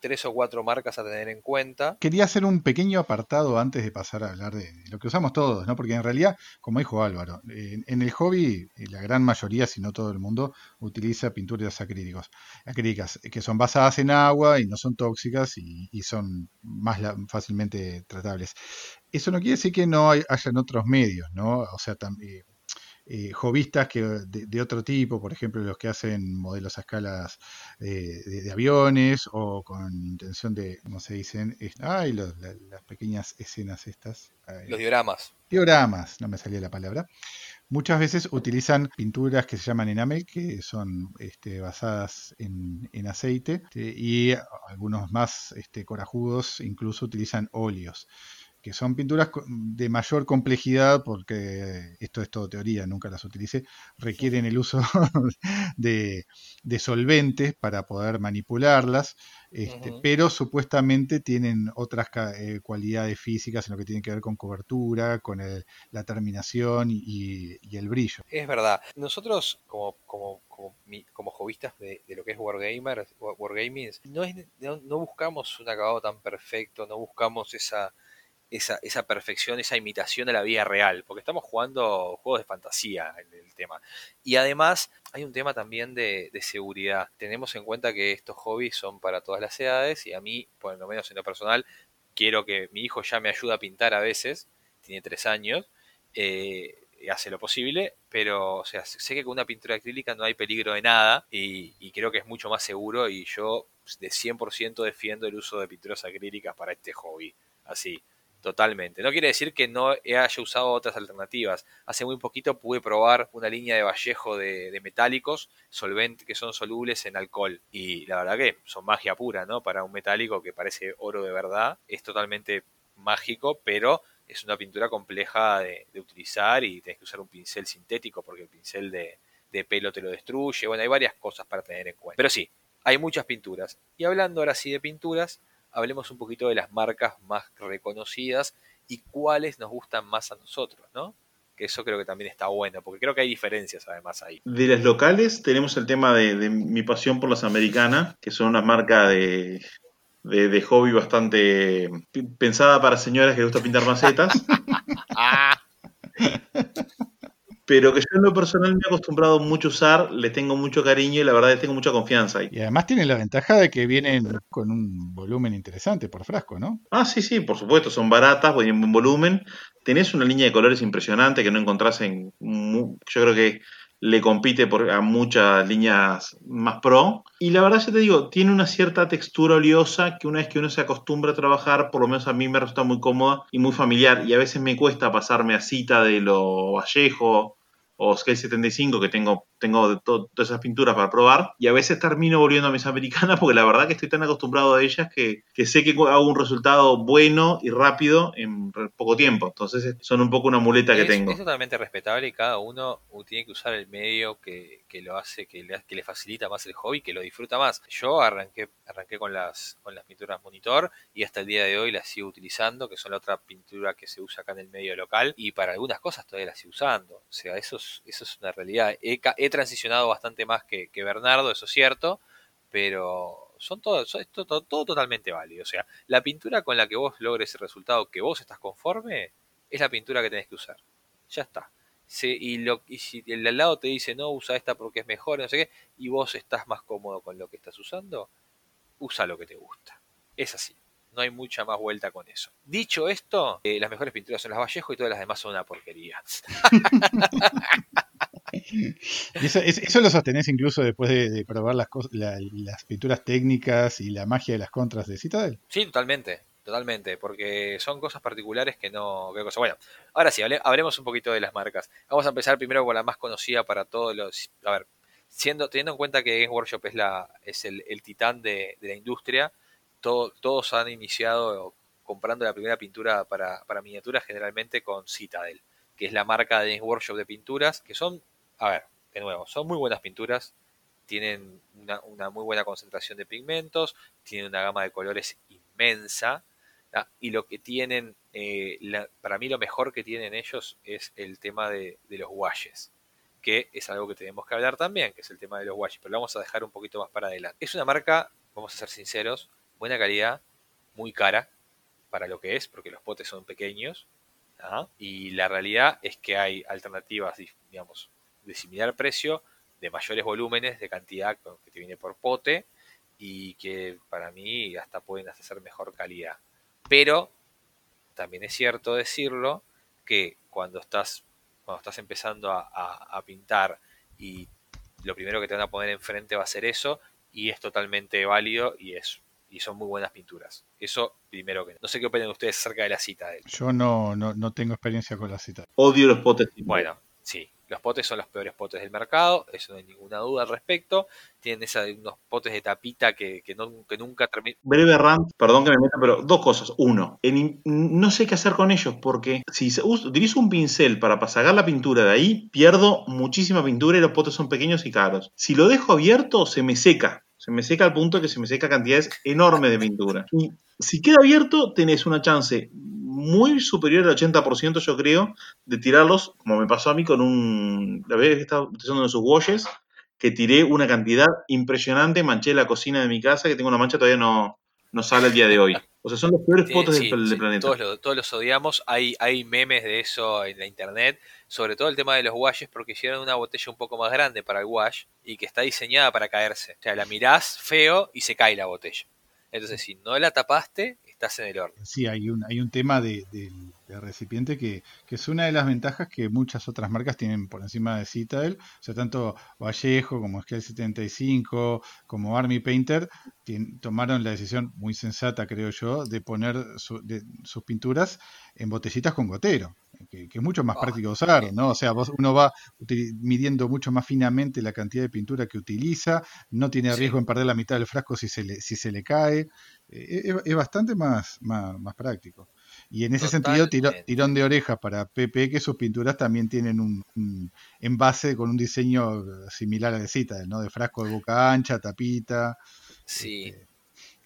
tres o cuatro marcas a tener en cuenta. Quería hacer un pequeño apartado antes de pasar a hablar de, lo que usamos todos, ¿no? Porque en realidad, como dijo Álvaro, en, el hobby eh, la gran mayoría, si no todo el mundo, utiliza pinturas acrílicos, acrílicas, que son basadas en agua y no son tóxicas y, son más fácilmente tratables. Eso no quiere decir que no hay, hayan otros medios, ¿no? O sea, también eh, jovistas que, de, otro tipo, por ejemplo, los que hacen modelos a escalas eh, de, aviones o con intención de, ¿cómo se dicen? Ay, las pequeñas escenas estas. Los dioramas. Dioramas, no me salía la palabra. Muchas veces utilizan pinturas que se llaman enamel, que son este, basadas en, aceite, este, y algunos más este, corajudos incluso utilizan óleos que son pinturas de mayor complejidad, porque esto es todo teoría, nunca las utilicé, requieren el uso de, solventes para poder manipularlas, este, pero supuestamente tienen otras eh, cualidades físicas en lo que tiene que ver con cobertura, con la terminación y, el brillo. Es verdad, nosotros como, como, como, hobbyistas de, lo que es Wargamer, Wargaming, no, no, no buscamos un acabado tan perfecto, no buscamos esa esa, esa, perfección, esa imitación de la vida real, porque estamos jugando juegos de fantasía en el tema. Y además hay un tema también de, seguridad. Tenemos en cuenta que estos hobbies son para todas las edades y a mí, por lo menos en lo personal, quiero que mi hijo ya me ayude a pintar a veces, tiene tres años, eh, hace lo posible, pero sé que con una pintura acrílica no hay peligro de nada y, y creo que es mucho más seguro y yo de 100% defiendo el uso de pinturas acrílicas para este hobby. Así, Totalmente. No quiere decir que no haya usado otras alternativas. Hace muy poquito pude probar una línea de Vallejo de, metálicos solventes que son solubles en alcohol. Y la verdad que son magia pura, ¿no? Para un metálico que parece oro de verdad. Es totalmente mágico, pero es una pintura compleja de, utilizar y tienes que usar un pincel sintético porque el pincel de, de pelo te lo destruye. Bueno, hay varias cosas para tener en cuenta. Pero sí, hay muchas pinturas. Y hablando ahora sí de pinturas, hablemos un poquito de las marcas más reconocidas y cuáles nos gustan más a nosotros, ¿no? Que eso creo que también está bueno, porque creo que hay diferencias además ahí. De las locales tenemos el tema de, mi pasión por las americanas, que son una marca de, de, de hobby bastante pensada para señoras que les gusta pintar macetas. Pero que yo en lo personal me he acostumbrado mucho a usar, le tengo mucho cariño y la verdad es que tengo mucha confianza ahí. Y además tiene la ventaja de que vienen con un volumen interesante por frasco, ¿no? Ah, sí, sí, por supuesto, son baratas, en buen volumen. Tenés una línea de colores impresionante que no encontrás en... Yo creo que le compite por, a muchas líneas más pro. Y la verdad, ya te digo, tiene una cierta textura oleosa que una vez que uno se acostumbra a trabajar, por lo menos a mí me resulta muy cómoda y muy familiar. Y a veces me cuesta pasarme a cita de lo Vallejo o Scale 75, que tengo, tengo de todas esas pinturas para probar. Y a veces termino volviendo a mis americanas porque la verdad que estoy tan acostumbrado a ellas que, que sé que hago un resultado bueno y rápido en poco tiempo. Entonces son un poco una muleta que tengo. es totalmente respetable y cada uno tiene que usar el medio que, que lo hace, que le, que le facilita más el hobby, que lo disfruta más. Yo arranqué, arranqué con las, con las pinturas monitor y hasta el día de hoy las sigo utilizando, que son la otra pintura que se usa acá en el medio local y para algunas cosas todavía las sigo usando. O sea, eso es, eso es una realidad. He, he transicionado bastante más que, Bernardo, eso es cierto, pero son todo, es todo, totalmente válido. O sea, la pintura con la que vos logres el resultado que vos estás conforme es la pintura que tenés que usar. Ya está. Y, si el al lado te dice no, usa esta porque es mejor, no sé qué, y vos estás más cómodo con lo que estás usando, usa lo que te gusta. Es así. No hay mucha más vuelta con eso. Dicho esto, eh, las mejores pinturas son las Vallejo y todas las demás son una porquería. Eso, es- eso lo sostenés incluso después de, probar las, las pinturas técnicas y la magia de las contras de Citadel. Sí, totalmente, totalmente, porque son cosas particulares que no... qué cosa. Bueno, ahora sí, hable- hablemos un poquito de las marcas. Vamos a empezar primero con la más conocida para todos los... A ver, siendo, teniendo en cuenta que Games Workshop es, la, es el, titán de, la industria, todo- todos han iniciado comprando la primera pintura para, para miniaturas generalmente con Citadel, que es la marca de Workshop de pinturas, que son, a ver, de nuevo, son muy buenas pinturas, tienen una, muy buena concentración de pigmentos, tienen una gama de colores inmensa, y lo que tienen, eh, para mí lo mejor que tienen ellos es el tema de, los washes, que es algo que tenemos que hablar también, que es el tema de los washes, pero lo vamos a dejar un poquito más para adelante. Es una marca, vamos a ser sinceros, buena calidad, muy cara para lo que es, porque los potes son pequeños, y la realidad es que hay alternativas, digamos, de similar precio, de mayores volúmenes, de cantidad con- que te viene por pote, y que para mí hasta pueden hasta ser mejor calidad. Pero también es cierto decirlo que cuando estás, cuando estás empezando a, a- a pintar y lo primero que te van a poner enfrente va a ser eso, y es totalmente válido y es y son muy buenas pinturas. Eso primero que no sé qué opinan ustedes acerca de la cita de él. Yo no, no, no tengo experiencia con la Citadel. Odio los potes. Bueno, sí, los potes son los peores potes del mercado, eso no hay ninguna duda al respecto. Tienen esa, unos potes de tapita que, que, no- nunca terminan. Breve rant, perdón que me meta, pero dos cosas. Uno, no sé qué hacer con ellos porque si utilizo un pincel para pa- sacar la pintura de ahí, pierdo muchísima pintura y los potes son pequeños y caros. Si lo dejo abierto, se me seca. Se me seca al punto que se me seca cantidades enormes de pintura. Y si queda abierto, tenés una chance muy superior al 80%, yo creo, de tirarlos, como me pasó a mí con un. La vez que estaba utilizando uno de sus washes, que tiré una cantidad impresionante, manché la cocina de mi casa, que tengo una mancha todavía no, no sale el día de hoy. O sea, son los peores Tienen- potes sí, del, del sí, planeta. Todos, lo- todos los odiamos. Hay, hay memes de eso en la internet. Sobre todo el tema de los washes, porque hicieron una botella un poco más grande para el wash y que está diseñada para caerse. O sea, la mirás feo y se cae la botella. Entonces, si no la tapaste, estás en el horno. Sí, hay un, hay un tema de, del- del recipiente que, que es una de las ventajas que muchas otras marcas tienen por encima de Citadel. O sea, tanto Vallejo como Scale 75, como Army Painter, tomaron la decisión muy sensata, creo yo, de poner su- de- sus pinturas en botellitas con gotero, que, que es mucho más Ah, práctico de usar, ¿no? O sea, vos, uno va midiendo mucho más finamente la cantidad de pintura que utiliza, no tiene Sí. riesgo en perder la mitad del frasco si se le, si se le cae. Eh, es, es bastante más, más, más práctico. Y en ese sentido, tiro- tirón de orejas para Pepe, que sus pinturas también tienen un, un envase con un diseño similar al de Citadel, ¿no? De frasco de boca ancha, tapita. Sí. este,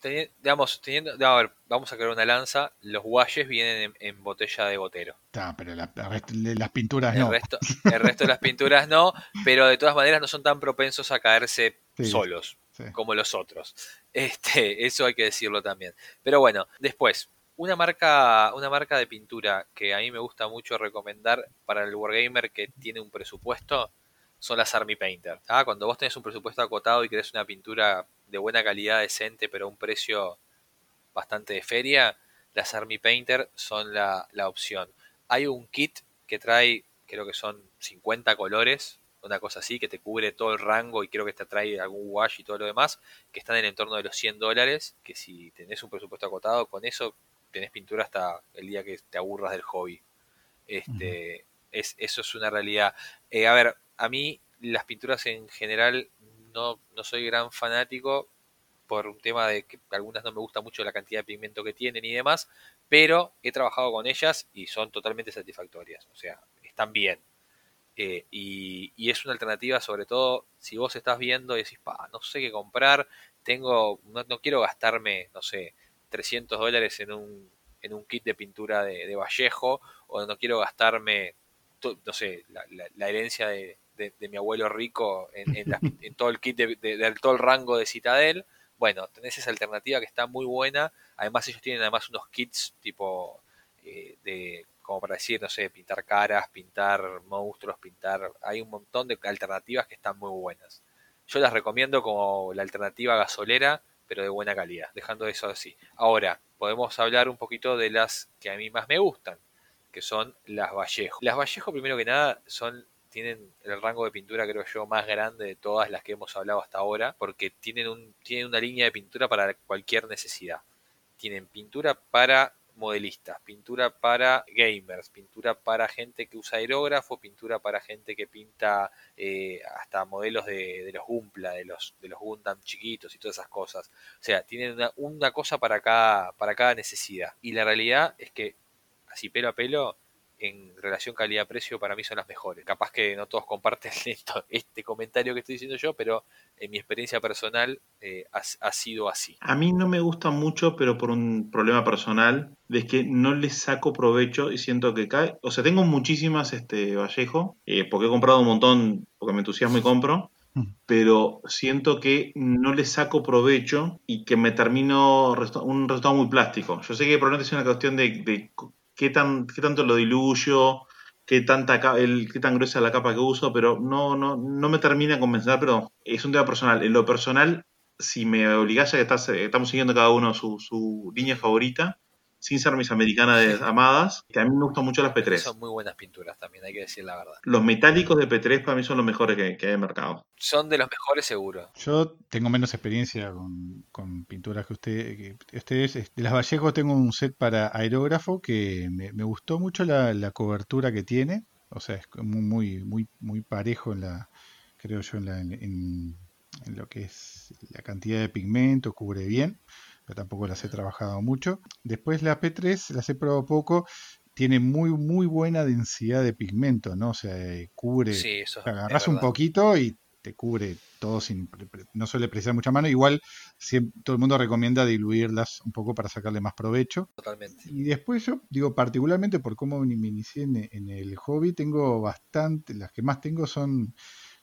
Teni- digamos, teniendo, a ver, vamos a crear una lanza. Los washes vienen en, en botella de gotero. ta, pero la- la rest- las pinturas El, no. resto, el resto de las pinturas no, pero de todas maneras no son tan propensos a caerse Sí. solos. como los otros. Este, eso hay que decirlo también. Pero bueno, después, una marca, una marca de pintura que a mí me gusta mucho recomendar para el Wargamer que tiene un presupuesto son las Army Painter. ¿ah? Cuando vos tenés un presupuesto acotado y querés una pintura de buena calidad, decente, pero a un precio bastante de feria, las Army Painter son la, la opción. Hay un kit que trae, creo que son 50 colores, una cosa así, que te cubre todo el rango y creo que te trae algún wash y todo lo demás, que están en el entorno de los 100 dólares, que si tenés un presupuesto acotado, con eso tenés pintura hasta el día que te aburras del hobby. Este, es, eso es una realidad. Eh, a ver, a mí las pinturas en general no, no soy gran fanático por un tema de que algunas no me gusta mucho la cantidad de pigmento que tienen y demás, pero he trabajado con ellas y son totalmente satisfactorias, o sea, están bien. Eh, y, es una alternativa, sobre todo si vos estás viendo y decís, pa, no sé qué comprar, tengo, no, no quiero gastarme, no sé, 300 dólares en un, en un kit de pintura de, Vallejo, o no quiero gastarme, no sé, la, herencia de, mi abuelo rico en, en, todo el kit de, todo el rango de Citadel. Bueno, tenés esa alternativa que está muy buena. Además, ellos tienen además unos kits tipo eh, de como para decir, no sé, pintar caras, pintar monstruos, pintar. Hay un montón de alternativas que están muy buenas. Yo las recomiendo como la alternativa gasolera, pero de buena calidad, dejando eso así. Ahora, podemos hablar un poquito de las que a mí más me gustan, que son las Vallejo. Las Vallejo, primero que nada, son tienen el rango de pintura creo yo más grande de todas las que hemos hablado hasta ahora, porque tienen, un, tienen una línea de pintura para cualquier necesidad. Tienen pintura para modelistas, pintura para gamers, pintura para gente que usa aerógrafo, pintura para gente que pinta eh, hasta modelos de, los Gumpla, de los, de los Gundam chiquitos y todas esas cosas. O sea, tienen una, una cosa para cada, para cada necesidad. Y la realidad es que, así pelo a pelo, en relación calidad-precio para mí son las mejores. Capaz que no todos comparten esto, este comentario que estoy diciendo yo, pero en mi experiencia personal eh, ha, sido así. A mí no me gusta mucho, pero por un problema personal, de que no les saco provecho y siento que cae. O sea, tengo muchísimas este, Vallejo, eh, porque he comprado un montón, porque me entusiasmo y compro mm. pero siento que no les saco provecho y que me termino un resultado muy plástico. Yo sé que probablemente es una cuestión de, de qué, tan, qué tanto lo diluyo, qué, tanta, el, qué tan gruesa la capa que uso, pero no, no, no me termina de convencer, pero es un tema personal. En lo personal, si me obligase a que estamos siguiendo cada uno su, su línea favorita, sin ser mis americanas amadas, que a mí me gustan mucho las P3. Son muy buenas pinturas también, hay que decir la verdad. Los metálicos de P3 para mí son los mejores que, hay en mercado. Son de los mejores seguro. Yo tengo menos experiencia con, pinturas que, usted, ustedes. De las Vallejos tengo un set para aerógrafo que me, gustó mucho la, cobertura que tiene. O sea, es muy, muy, muy parejo en la, creo yo, en, en lo que es la cantidad de pigmento, cubre bien tampoco las he trabajado mucho. Después la P3 las he probado poco, tiene muy muy buena densidad de pigmento, ¿no? O sea, eh, cubre, sí, agarras un poquito y te cubre todo sin no suele precisar mucha mano igual todo el mundo recomienda diluirlas un poco para sacarle más provecho totalmente y después yo digo particularmente por cómo me inicié en el hobby tengo bastante las que más tengo son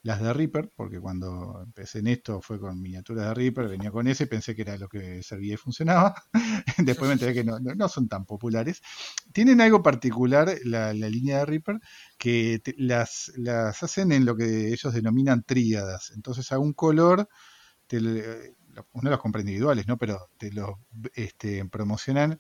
las de Reaper, porque cuando empecé en esto fue con miniaturas de Reaper, venía con ese, pensé que era lo que servía y funcionaba. Después me enteré que no, no, son tan populares. Tienen algo particular la, línea de Reaper, que las, las hacen en lo que ellos denominan tríadas. Entonces a un color, te, uno los compra individuales, ¿no? Pero te lo este, promocionan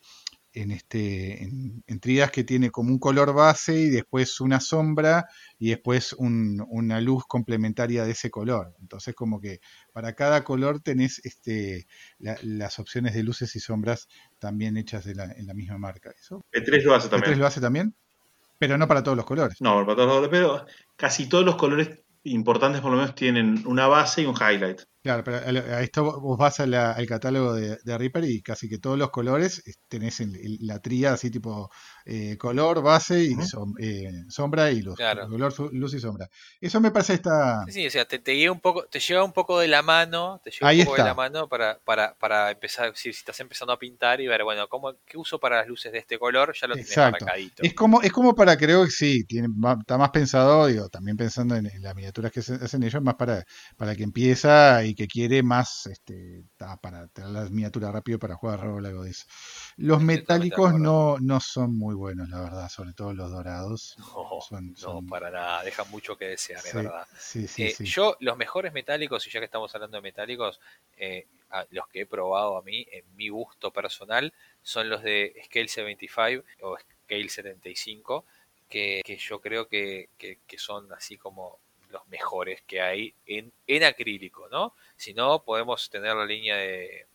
en, este, en, que tiene como un color base y después una sombra y después una luz complementaria de ese color. Entonces como que para cada color tenés este, las opciones de luces y sombras también hechas de la, en la misma marca. ¿Eso? E3 lo hace también. E3 lo hace también. Pero no para todos los colores. No, para todos los colores, pero casi todos los colores importantes por lo menos tienen una base y un highlight. Claro, pero a esto vos vas al catálogo de, Reaper y casi que todos los colores tenés la tría así tipo eh, color, base y som- eh, sombra y luz. Claro. Color, luz y sombra. Eso me parece esta... Sí, sí, o sea, te, te guía un poco, te lleva un poco de la mano, te lleva Ahí un poco de la mano para, para, para empezar, si, si estás empezando a pintar y ver, bueno, ¿cómo, ¿qué uso para las luces de este color? Ya lo tienes Exacto. marcadito. Es como, es como para, creo que sí, tiene, está más pensado, digo, también pensando en, en las miniaturas que se hacen ellos, más para, para el que empieza y que quiere más, este, para tener las miniaturas rápido para jugar rol algo de eso. Los metálicos no, no son muy buenos, la verdad, sobre todo los dorados. No, son- no, para nada, deja mucho que desear, es verdad. sí, sí, Eh, sí. Yo, los mejores metálicos, y ya que estamos hablando de metálicos, eh, los que he probado a mí, en mi gusto personal, son los de Scale 75 o Scale 75, que, que yo creo que, que- que son así como los mejores que hay en, en acrílico, ¿no? Si no, podemos tener la línea de,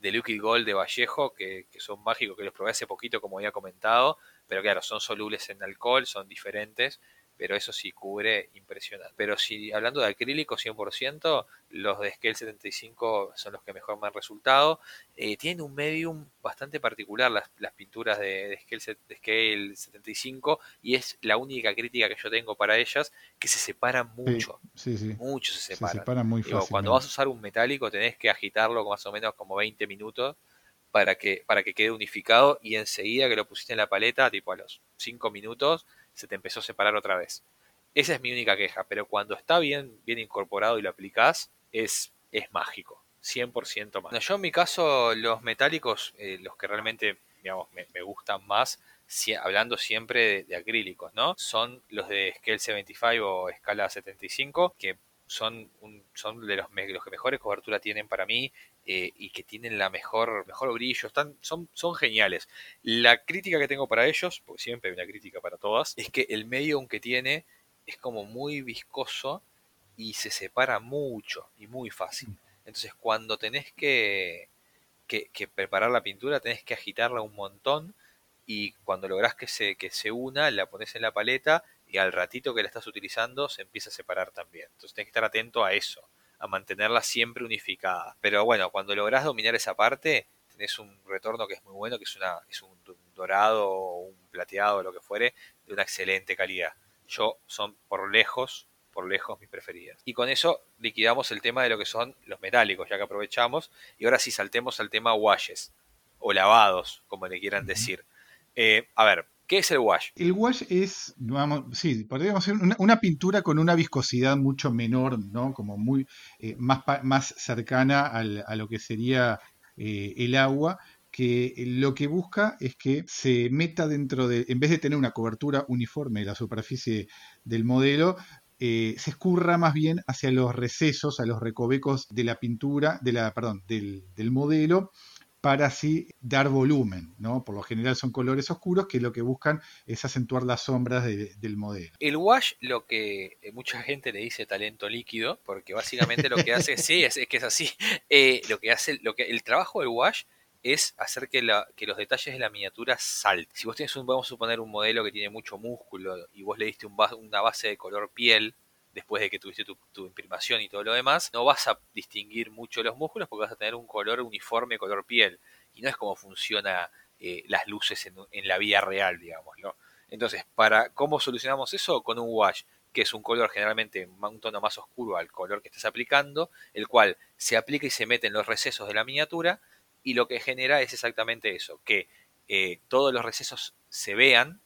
de Liquid Gold de Vallejo, que, que son mágicos, que los probé hace poquito, como había comentado, pero claro, son solubles en alcohol, son diferentes, pero eso sí cubre impresionante. Pero si hablando de acrílico 100%, los de Scale 75 son los que mejor me han resultado. Eh, tienen un medium bastante particular las, las pinturas de, de Scale, de Scale 75 y es la única crítica que yo tengo para ellas, que se separan mucho, sí, sí. mucho se Se separan. separan muy cuando vas a usar un metálico tenés que agitarlo más o menos como 20 minutos para que, para que quede unificado y enseguida que lo pusiste en la paleta, tipo a los 5 minutos, se te empezó a separar otra vez. Esa es mi única queja, pero cuando está bien, bien incorporado y lo aplicás, es, es mágico, 100% mágico. Bueno, yo en mi caso, los metálicos, eh, los que realmente digamos, me, gustan más, si- hablando siempre de, acrílicos, ¿no? Son los de Scale 75 o escala 75, que son, un- son de los, los que mejores cobertura tienen para mí eh, y que tienen la mejor, mejor brillo, están, son, son geniales. La crítica que tengo para ellos, porque siempre hay una crítica para todas, es que el medium que tiene es como muy viscoso y se separa mucho y muy fácil. Entonces cuando tenés que, que, que preparar la pintura tenés que agitarla un montón y cuando lográs que se, que se una la pones en la paleta y al ratito que la estás utilizando se empieza a separar también. Entonces tenés que estar atento a eso, a mantenerla siempre unificada. Pero bueno, cuando lográs dominar esa parte, tenés un retorno que es muy bueno, que es, una, es un dorado o un plateado, lo que fuere, de una excelente calidad. Yo son por lejos, por lejos mis preferidas. Y con eso liquidamos el tema de lo que son los metálicos, ya que aprovechamos. Y ahora sí saltemos al tema washes, o lavados, como le quieran decir. Eh, a ver, ¿qué es el wash? El wash es, vamos, sí, podríamos decir una, pintura con una viscosidad mucho menor, ¿no? Como muy eh, más, más cercana a lo que sería eh, el agua, que lo que busca es que se meta dentro de, en vez de tener una cobertura uniforme de la superficie del modelo, eh, se escurra más bien hacia los recesos, a los recovecos de la pintura, de la, perdón, del, del modelo, para así dar volumen, ¿no? Por lo general son colores oscuros que lo que buscan es acentuar las sombras de- del modelo. El wash, lo que eh, mucha gente le dice talento líquido, porque básicamente lo que hace, sí, es, es que es así. Eh, lo que hace, lo que el trabajo del wash es hacer que, la- que los detalles de la miniatura salten. Si vos tienes un, vamos a suponer un modelo que tiene mucho músculo y vos le diste un una base de color piel después de que tuviste tu, imprimación y todo lo demás, no vas a distinguir mucho los músculos porque vas a tener un color uniforme color piel. Y no es como funciona eh, las luces en, en la vida real, digámoslo. Entonces, para ¿cómo solucionamos eso? Con un wash, que es un color generalmente un tono más oscuro al color que estés aplicando, el cual se aplica y se mete en los recesos de la miniatura, y lo que genera es exactamente eso, que eh, todos los recesos se vean,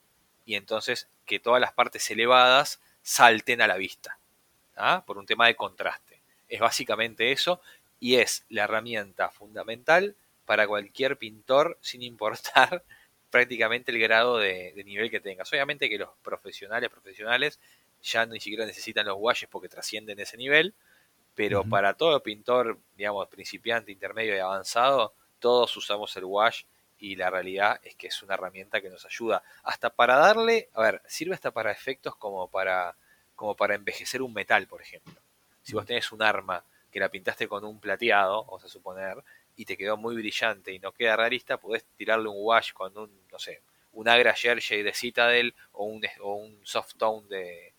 y entonces que todas las partes elevadas salten a la vista, ¿ah? por un tema de contraste. Es básicamente eso, y es la herramienta fundamental para cualquier pintor, sin importar prácticamente el grado de, de nivel que tengas. Obviamente que los profesionales, profesionales, ya ni siquiera necesitan los washes porque trascienden ese nivel, pero para todo pintor, digamos, principiante, intermedio y avanzado, todos usamos el wash y la realidad es que es una herramienta que nos ayuda hasta para darle, a ver, sirve hasta para efectos como para como para envejecer un metal, por ejemplo. Si vos tenés un arma que la pintaste con un plateado, vamos a suponer, y te quedó muy brillante y no queda realista, podés tirarle un wash con un, no sé, un Agra Jersey de Citadel o un, o un soft tone de,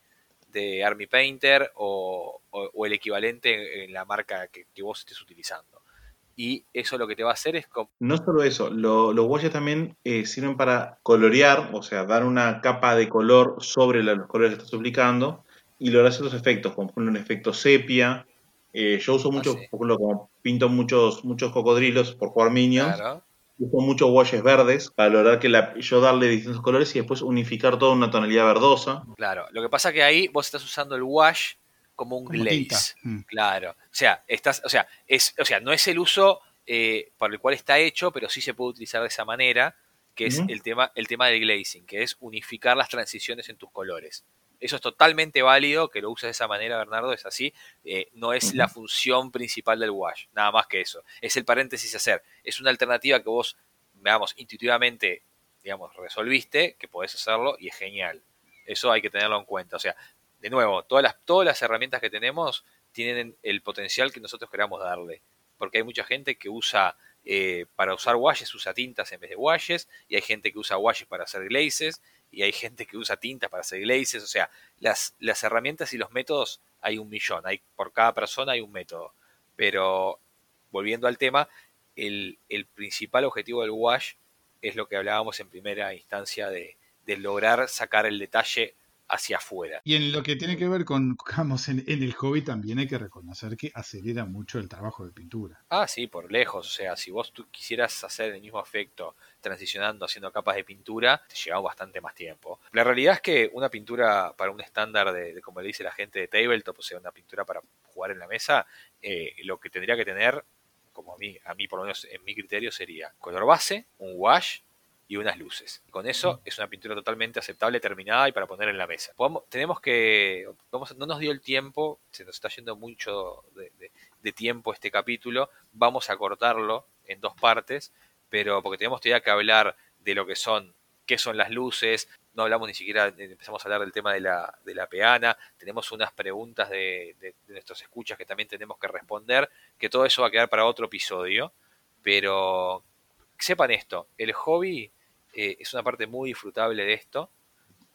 de Army Painter o, o- o el equivalente en la marca que, que vos estés utilizando. Y eso lo que te va a hacer es... No solo eso, los washes también eh, sirven para colorear, o sea, dar una capa de color sobre los colores que estás aplicando y lograr ciertos efectos, como por ejemplo un efecto sepia. Eh, yo uso ah, mucho, por ejemplo, como pinto muchos, muchos cocodrilos por jugar Minions. Uso muchos washes verdes para lograr que la, yo darle distintos colores y después unificar todo en una tonalidad verdosa. Claro, lo que pasa que ahí vos estás usando el wash como un glaze. Mm. Claro. O sea, estás, o sea, es, o sea, no es el uso eh, para el cual está hecho, pero sí se puede utilizar de esa manera, que es el tema, el tema del glazing, que es unificar las transiciones en tus colores. Eso es totalmente válido, que lo uses de esa manera, Bernardo, es así. Eh, no es la función principal del wash, nada más que eso. Es el paréntesis hacer. Es una alternativa que vos, veamos, intuitivamente, digamos, resolviste, que podés hacerlo y es genial. Eso hay que tenerlo en cuenta. O sea, de nuevo, todas las, todas las herramientas que tenemos tienen el potencial que nosotros queramos darle. Porque hay mucha gente que usa, eh, para usar washes, usa tintas en vez de washes, y hay gente que usa washes para hacer glazes, y hay gente que usa tintas para hacer glazes, o sea, las, las herramientas y los métodos hay un millón, hay, por cada persona hay un método. Pero volviendo al tema, el, principal objetivo del wash es lo que hablábamos en primera instancia de, de lograr sacar el detalle hacia afuera. Y en lo que tiene que ver con, digamos, en, el hobby también hay que reconocer que acelera mucho el trabajo de pintura. Ah, sí, por lejos. O sea, si vos tú quisieras hacer el mismo efecto transicionando, haciendo capas de pintura, te lleva bastante más tiempo. La realidad es que una pintura para un estándar de, como le dice la gente de tabletop, o sea, una pintura para jugar en la mesa, eh, lo que tendría que tener, como a mí, a mí por lo menos en mi criterio, sería color base, un wash, y unas luces. Con eso es una pintura totalmente aceptable, terminada y para poner en la mesa. tenemos que, vamos, no nos dio el tiempo, se nos está yendo mucho de, tiempo este capítulo, vamos a cortarlo en dos partes, pero porque tenemos todavía que hablar de lo que son, qué son las luces, no hablamos ni siquiera, empezamos a hablar del tema de la, de la peana, tenemos unas preguntas de, de, nuestros escuchas que también tenemos que responder, que todo eso va a quedar para otro episodio, pero sepan esto, el hobby eh, es una parte muy disfrutable de esto,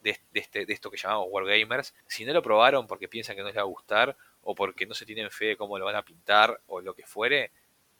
de, este, de esto que llamamos Wargamers. Si no lo probaron porque piensan que no les va a gustar o porque no se tienen fe de cómo lo van a pintar o lo que fuere,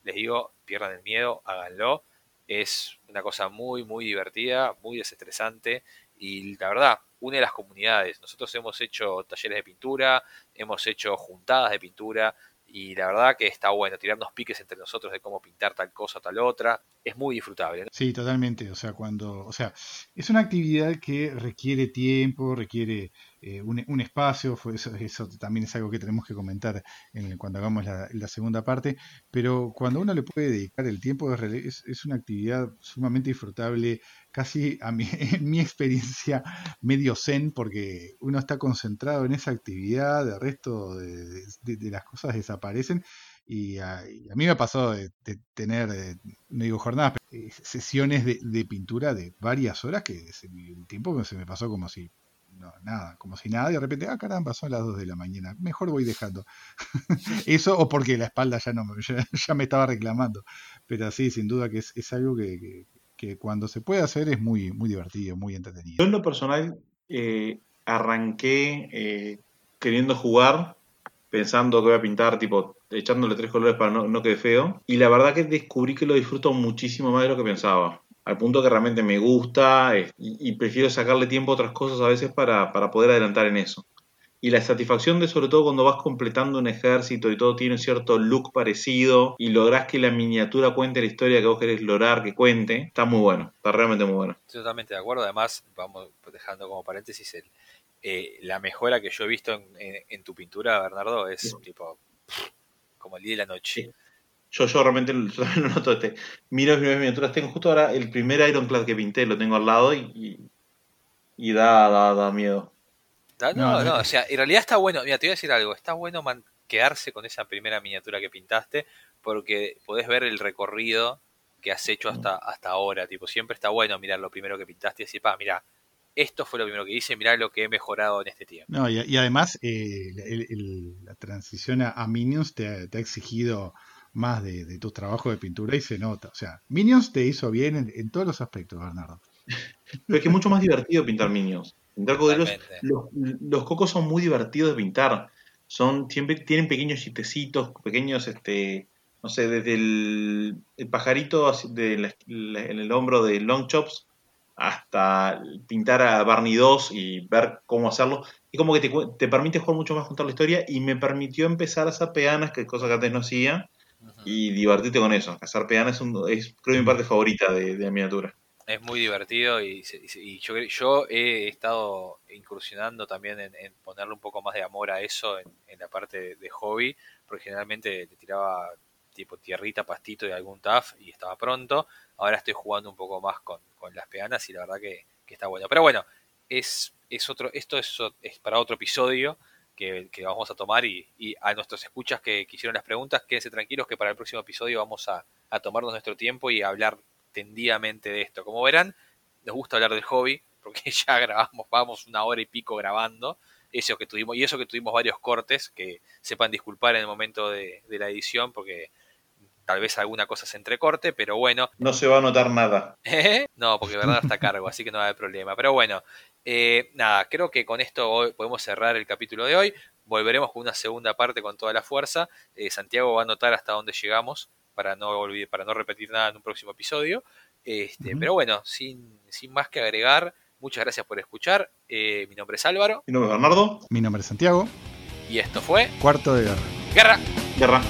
les digo, pierdan el miedo, háganlo. Es una cosa muy, muy divertida, muy desestresante y la verdad, une las comunidades. Nosotros hemos hecho talleres de pintura, hemos hecho juntadas de pintura, y la verdad que está bueno tirarnos piques entre nosotros de cómo pintar tal cosa tal otra. Es muy disfrutable. Sí, totalmente. O sea, cuando, o sea, es una actividad que requiere tiempo, requiere eh, un, espacio, eso, eso, también es algo que tenemos que comentar en, cuando hagamos la, segunda parte, pero cuando uno le puede dedicar el tiempo es, es una actividad sumamente disfrutable, casi a mi, en mi experiencia medio zen, porque uno está concentrado en esa actividad, el resto de, las cosas desaparecen. Y a, mí me ha pasado de, tener, eh, no digo jornadas, eh, sesiones de, pintura de varias horas que el tiempo se me pasó como si no, nada, como si nada, y de repente, ah, caramba, son las 2 de la mañana, mejor voy dejando. Eso o porque la espalda ya, no, ya, me estaba reclamando. Pero sí, sin duda que es, algo que, cuando se puede hacer es muy, muy divertido, muy entretenido. Yo en lo personal eh, arranqué eh, queriendo jugar, pensando que voy a pintar, tipo, echándole tres colores para no, no quede feo. Y la verdad que descubrí que lo disfruto muchísimo más de lo que pensaba al punto que realmente me gusta y, prefiero sacarle tiempo a otras cosas a veces para, poder adelantar en eso. Y la satisfacción de sobre todo cuando vas completando un ejército y todo tiene un cierto look parecido y lográs que la miniatura cuente la historia que vos querés lograr que cuente, está muy bueno, está realmente muy bueno. Estoy totalmente de acuerdo, además, vamos dejando como paréntesis, el, eh, la mejora que yo he visto en, tu pintura, Bernardo, es tipo como el día y la noche. Yo, yo realmente lo noto. Este, miro mis miniaturas. Tengo justo ahora el primer Ironclad que pinté, lo tengo al lado y, y, da, da, da, miedo. No, no, o sea, en realidad está bueno. Mira, te voy a decir algo. Está bueno quedarse con esa primera miniatura que pintaste porque podés ver el recorrido que has hecho hasta, hasta ahora. Tipo, siempre está bueno mirar lo primero que pintaste y decir, pa, mira, esto fue lo primero que hice, mirá lo que he mejorado en este tiempo. No, y, además eh, la transición a, Minions te, ha exigido más de, de tu trabajo de pintura y se nota. O sea, Minions te hizo bien en, todos los aspectos, Bernardo. Pero es que es mucho más divertido pintar Minions. Los, cocos son muy divertidos de pintar. Son, siempre tienen pequeños chistecitos, pequeños este, no sé, desde el, el pajarito de la- la- en el hombro de Long Chops hasta pintar a Barney 2 y ver cómo hacerlo. Y como que te, te permite jugar mucho más contar la historia y me permitió empezar a hacer peanas, que es cosa que antes no hacía, y divertirte con eso. Hacer peanas es, un- es creo mi parte favorita de, de la miniatura. Es muy divertido y, y yo, yo he estado incursionando también en, ponerle un poco más de amor a eso en, la parte de, hobby, porque generalmente le tiraba tipo tierrita, pastito y algún taf y estaba pronto. Ahora estoy jugando un poco más con, las peanas y la verdad que, está bueno. Pero bueno, es, es otro, esto es, para otro episodio que, vamos a tomar y, y a nuestros escuchas que, que hicieron las preguntas, quédense tranquilos que para el próximo episodio vamos a, a tomarnos nuestro tiempo y hablar tendidamente de esto. Como verán, nos gusta hablar del hobby, porque ya grabamos, vamos una hora y pico grabando, eso que tuvimos, y eso que tuvimos varios cortes, que sepan disculpar en el momento de, de la edición, porque tal vez alguna cosa se entrecorte, pero bueno, No se va a notar nada. no, porque verdad está a cargo, así que no va a haber problema. Pero bueno, eh, nada, creo que con esto hoy podemos cerrar el capítulo de hoy. Volveremos con una segunda parte con toda la fuerza. Eh, Santiago va a anotar hasta dónde llegamos para no olvidar, para no repetir nada en un próximo episodio. Este. Pero bueno, sin, sin más que agregar, muchas gracias por escuchar. Eh, mi nombre es Álvaro Mi nombre es Bernardo. Mi nombre es Santiago, y esto fue cuarto de guerra. Guerra. Guerra.